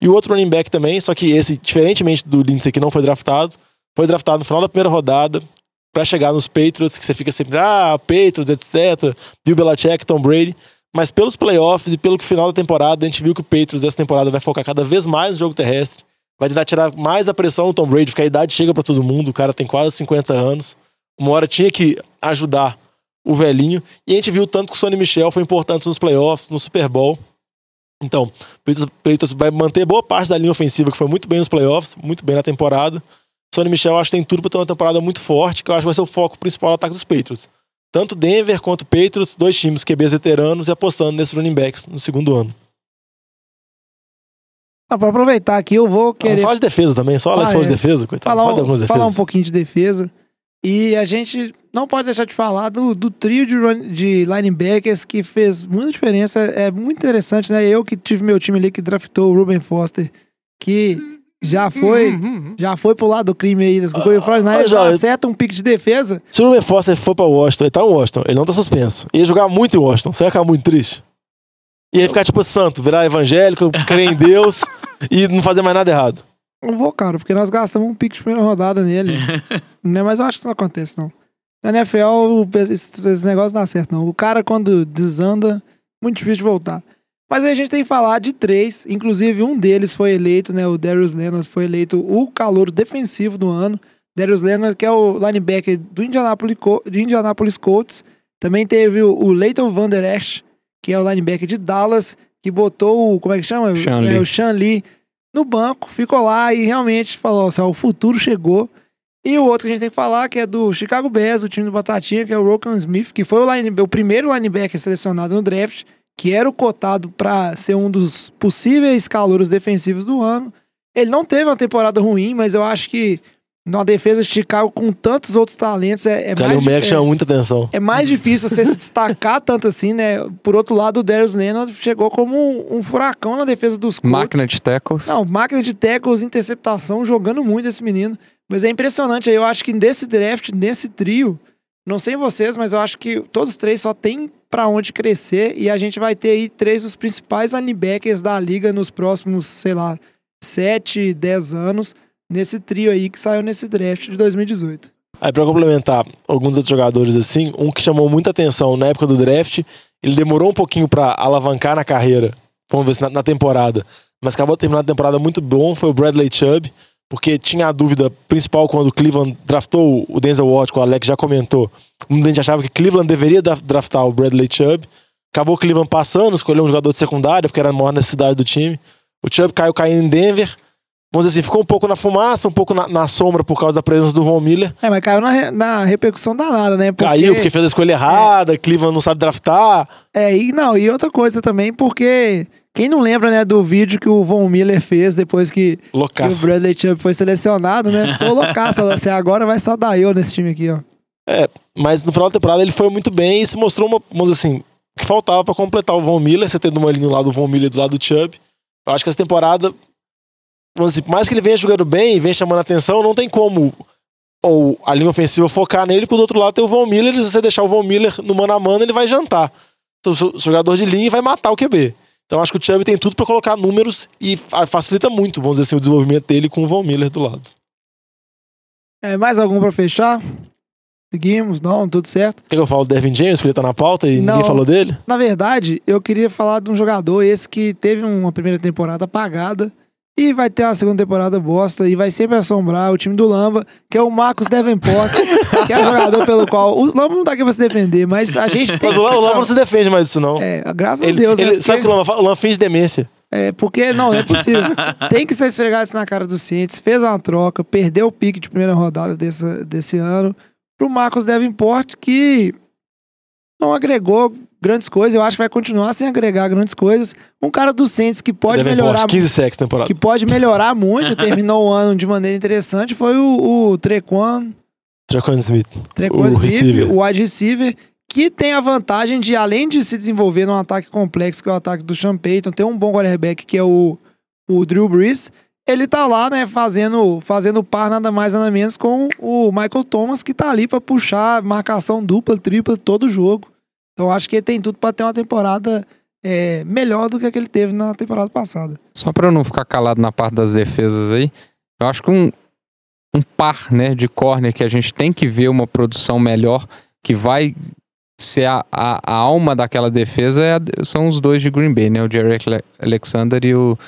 E o outro running back também, só que esse, diferentemente do Lindsay que não foi draftado, foi draftado no final da primeira rodada para chegar nos Patriots, que você fica sempre, ah, Patriots, etc. Bill Belichick, Tom Brady. Mas pelos playoffs e pelo final da temporada, a gente viu que o Patriots dessa temporada vai focar cada vez mais no jogo terrestre. Vai tentar tirar mais a pressão do Tom Brady, porque a idade chega para todo mundo, o cara tem quase 50 anos. Uma hora tinha que ajudar o velhinho. E a gente viu tanto que o Sonny Michel foi importante nos playoffs, no Super Bowl. Então, o Patriots vai manter boa parte da linha ofensiva, que foi muito bem nos playoffs, muito bem na temporada. Sonny Michel acho que tem tudo para ter uma temporada muito forte, que eu acho que vai ser o foco principal do ataque dos Patriots. Tanto Denver quanto Patriots, dois times QBs veteranos e apostando nesses running backs no segundo ano. Ah, pra aproveitar aqui, eu vou querer falar de defesa também, só Ah, falou de é. defesa, coitado. falar um, algumas falar um pouquinho de defesa. E a gente não pode deixar de falar do, do trio de, run- de linebackers que fez muita diferença. É muito interessante, né? Eu que tive meu time ali que draftou o Ruben Foster, que já foi, já foi pro lado do crime aí. Das, o Freud ah, já acerta um pique de defesa. Se o Ruben Foster for pra Washington, ele tá em Washington, ele não tá suspenso. Ia jogar muito em Washington, você ia ficar muito triste. Ia ficar tipo santo, virar evangélico, crer em Deus e não fazer mais nada errado. Não vou, cara, porque nós gastamos um pique de primeira rodada nele. né? Mas eu acho que isso não acontece, não. Na NFL, esse, esse negócio não dá certo, não. O cara, quando desanda, muito difícil de voltar. Mas aí a gente tem que falar de três. Inclusive, um deles foi eleito, né? O Darius Leonard foi eleito o calor defensivo do ano. Darius Leonard, que é o linebacker do Indianapolis, Indianapolis Colts. Também teve o, o Leighton Van Der Esch, que é o linebacker de Dallas, que botou o. Como é que chama? Sean É, o Sean Lee no banco, ficou lá e realmente falou: assim, ó, o futuro chegou. E o outro que a gente tem que falar, que é do Chicago Bears, o time do Batatinha, que é o Rokan Smith, que foi o, line- o primeiro linebacker selecionado no draft, que era o cotado para ser um dos possíveis calouros defensivos do ano. Ele não teve uma temporada ruim, mas eu acho que numa defesa de Chicago com tantos outros talentos é, é mais, Mack é, chama muita atenção. é mais difícil você se destacar tanto assim, né? Por outro lado, o Darius Leonard chegou como um, um furacão na defesa dos Colts. Máquina de tackles. Não, máquina de tackles, interceptação, jogando muito esse menino. Mas é impressionante. aí Eu acho que nesse draft, nesse trio, não sei vocês, mas eu acho que todos os três só tem pra onde crescer. E a gente vai ter aí três dos principais linebackers da liga nos próximos, sei lá, 7, 10 anos. Nesse trio aí que saiu nesse draft de 2018. Aí, pra complementar alguns outros jogadores assim, um que chamou muita atenção na época do draft, ele demorou um pouquinho pra alavancar na carreira, vamos ver se na, na temporada, mas acabou terminando a temporada muito bom, foi o Bradley Chubb, porque tinha a dúvida principal quando o Cleveland draftou o Denzel Watt, que o Alex já comentou. Muita gente achava que Cleveland deveria dra- draftar o Bradley Chubb. Acabou o Cleveland passando, escolheu um jogador de secundária, porque era a maior necessidade do time. O Chubb caiu caindo em Denver. Vamos dizer assim, ficou um pouco na fumaça, um pouco na, na sombra por causa da presença do Von Miller. É, mas caiu na, na repercussão danada, né? Porque, Caiu porque fez a escolha errada, Cleveland não sabe draftar. É, e não, e outra coisa também, porque quem não lembra, né, do vídeo que o Von Miller fez depois que, que o. Bradley Chubb foi selecionado, né? Ficou loucaço. assim, agora vai só dar eu nesse time aqui, ó. Mas no final da temporada ele foi muito bem e se mostrou uma, vamos assim, que faltava pra completar o Von Miller, você tendo uma linha do lado do Von Miller e do lado do Chubb. Eu acho que essa temporada, vamos dizer, por mais que ele venha jogando bem e venha chamando atenção, não tem como ou a linha ofensiva focar nele, porque do outro lado tem o Von Miller, e se você deixar o Von Miller no mano a mano, ele vai jantar. Seu- o jogador de linha vai matar o QB. Então acho que o Chubb tem tudo pra colocar números e fa- facilita muito, vamos dizer assim, o desenvolvimento dele com o Von Miller do lado. É, mais algum pra fechar? Seguimos, não, tudo certo. Quer que eu falo do Devin James, porque ele tá na pauta e Não. ninguém falou dele? Na verdade, eu queria falar de um jogador esse que teve uma primeira temporada apagada E vai ter uma segunda temporada bosta e vai sempre assombrar o time do Lamba, que é o Marcos Davenport, que é jogador pelo qual. O Lamba não tá aqui pra se defender, mas a gente tem Mas o o Lama não se defende mais disso, não. É, graças Ele, a Deus, ele- né? Sabe o que o Lama fala? O Lama finge demência. É, porque não, não é possível. Tem que ser esfregado isso na cara do Cientes. Fez uma troca, perdeu o pique de primeira rodada desse, desse ano pro Marcos Davenport, que não agregou grandes coisas. Eu acho que vai continuar sem agregar grandes coisas. Um cara do Cientes que pode Davenport, melhorar 15 sacks temporada. que pode melhorar muito, terminou o ano de maneira interessante, foi o, o Trequan, Jaquan Smith. Trequan O Smith, receiver. o wide receiver, que tem a vantagem de, além de se desenvolver num ataque complexo, que é o ataque do Sean Payton, ter um bom quarterback, que é o, o Drew Brees, ele tá lá, né, fazendo, fazendo par nada mais nada menos com o Michael Thomas, que tá ali pra puxar marcação dupla, tripla todo jogo. Então acho que ele tem tudo pra ter uma temporada é, melhor do que a que ele teve na temporada passada. Só pra eu não ficar calado na parte das defesas aí, eu acho que um, um par né, de corner que a gente tem que ver uma produção melhor, que vai ser a, a, a alma daquela defesa, é a- são os dois de Green Bay, né? O Jerry Ale- Alexander e o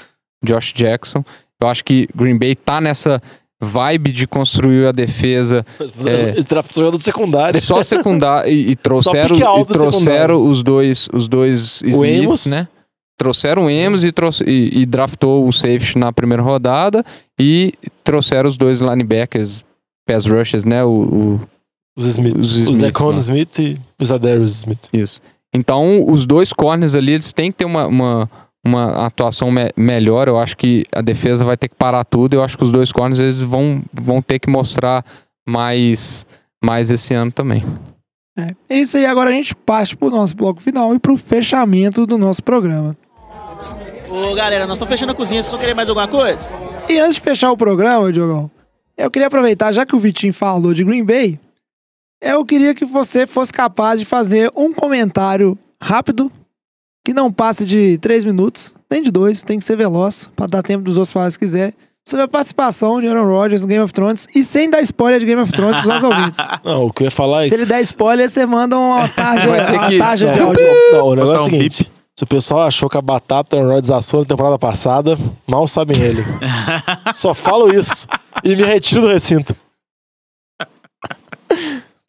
Josh Jackson. Eu acho que Green Bay tá nessa vibe de construir a defesa É. Draftou jogador de secundária. só secundário e, e trouxeram, e trouxeram os dois os dois Smiths, Amos. né? Trouxeram o Emos e, trouxe- e, e draftou o safety na primeira rodada e trouxeram os dois linebackers, pass rushers, né? O, o- Os Smith. Os Os Smiths Zecon lá. Smith e os Adarius Smith. isso. Então, os dois corners ali, eles têm que ter uma, uma, uma atuação me- melhor. Eu acho que a defesa vai ter que parar tudo. Eu acho que os dois corners, eles vão, vão ter que mostrar mais, mais esse ano também. É, é isso aí, agora a gente parte pro nosso bloco final e pro fechamento do nosso programa. Ô galera, nós estamos fechando a cozinha, vocês vão querer mais alguma coisa? E antes de fechar o programa, Diogão, eu queria aproveitar, já que o Vitinho falou de Green Bay, eu queria que você fosse capaz de fazer um comentário rápido, que não passe de três minutos, nem de dois, tem que ser veloz, pra dar tempo dos outros falarem se quiser, sobre a participação de Aaron Rodgers no Game of Thrones e sem dar spoiler de Game of Thrones pros nossos ouvintes. Não, o que eu ia falar é Se ele der spoiler, você manda uma ter uma que- tarja de Não, não, o negócio é o seguinte. Se o pessoal achou que a batata Aaron Rodgers assou na temporada passada, mal sabem ele. Só falo isso. E me retiro do recinto.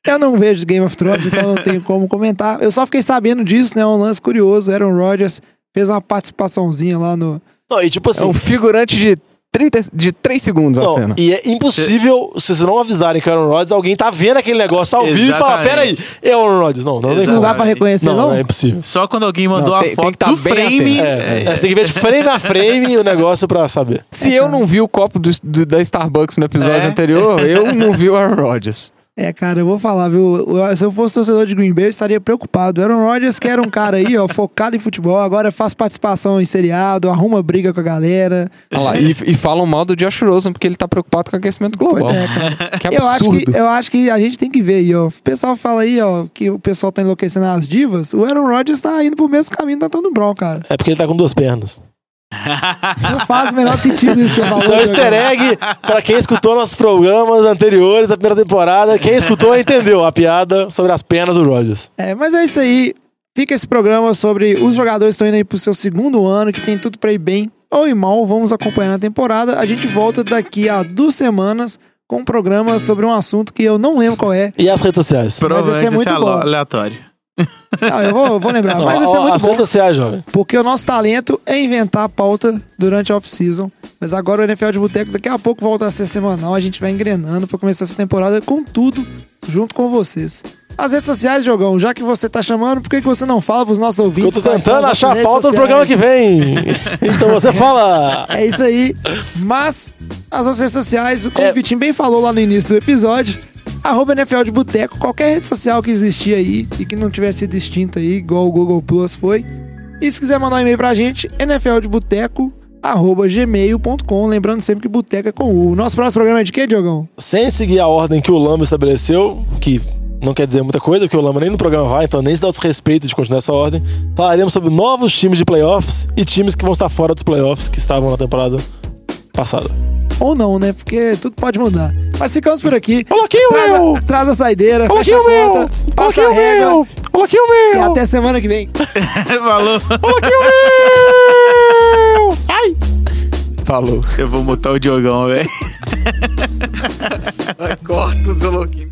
Eu não vejo Game of Thrones, então não tenho como comentar. Eu só fiquei sabendo disso, né? Um lance curioso. Aaron Rodgers fez uma participaçãozinha lá no. Não, e tipo assim. É um figurante de, 30, de 3 segundos a Não, cena. e é impossível, se vocês não avisarem que é Aaron Rodgers, alguém tá vendo aquele negócio ao vivo e fala, peraí, é Aaron Rodgers. Não, não, tem Não como. dá pra reconhecer, Não, não? é impossível. Só quando alguém mandou Não, a tem- tem foto que tá do bem frame. atento. É, é, você tem que ver tipo, frame a frame o negócio pra saber. Se eu não vi o copo do- do- da Starbucks no episódio É. anterior, eu não vi o Aaron Rodgers. É, cara, eu vou falar, viu? Se eu fosse torcedor de Green Bay, eu estaria preocupado. Aaron Rodgers, que era um cara aí, ó, focado em futebol, agora faz participação em seriado, arruma briga com a galera. Olha lá, e, e falam mal do Josh Rosen porque ele tá preocupado com o aquecimento global. Pois é, cara. Que Eu acho, absurdo. que, eu acho que a gente tem que ver aí, ó. O pessoal fala aí, ó, que o pessoal tá enlouquecendo as divas. O Aaron Rodgers tá indo pro mesmo caminho do Antônio Brown, cara. É porque ele tá com duas pernas. Não faz o menor sentido isso que você falou. Só um easter egg pra quem escutou nossos programas anteriores da primeira temporada. Quem escutou entendeu a piada sobre as pernas do Rodgers. É, mas é isso aí. Fica esse programa sobre os jogadores que estão indo aí pro seu segundo ano, que tem tudo pra ir bem ou ir mal. Vamos acompanhar na temporada. A gente volta daqui a duas semanas com um programa sobre um assunto que eu não lembro qual é. E as redes sociais? Provavelmente Mas esse é muito aleatório. Não, eu vou, eu vou lembrar. Não, mas ser ó, muito bom. redes sociais, jovem. Porque o nosso talento é inventar a pauta durante a off-season. Mas agora o NFL de Boteco daqui a pouco volta a ser semanal. A gente vai engrenando pra começar essa temporada com tudo junto com vocês. As redes sociais, Jogão, já que você tá chamando, por que, que você não fala pros nossos Eu ouvintes? tô quais são tentando achar a pauta do programa que vem. Então você fala. É isso aí. Mas as nossas redes sociais, como É. o Vitinho bem falou lá no início do episódio, arroba NFL de Boteco, qualquer rede social que existia aí e que não tivesse sido extinta aí, igual o Google Plus foi. E se quiser mandar um e-mail pra gente, nfldeboteco, arroba gmail.com. Lembrando sempre que boteco é com U. Nosso próximo programa é de quê, Diogão? Sem seguir a ordem que o Lamba estabeleceu, que não quer dizer muita coisa, porque o Lamba nem no programa vai, então nem se dá os respeitos de continuar essa ordem. Falaremos sobre novos times de playoffs e times que vão estar fora dos playoffs, que estavam na temporada passada. Ou não, né? Porque tudo pode mudar. Mas ficamos por aqui. Aqui o Traz meu! a, traz a saideira, aqui fecha a o meu! conta, Olha passa aqui a o regra meu! Aqui o e meu! até semana que vem. Falou. Aqui o meu! Ai! Falou. Eu vou mutar o Diogão, velho. Corta o Zoloquim.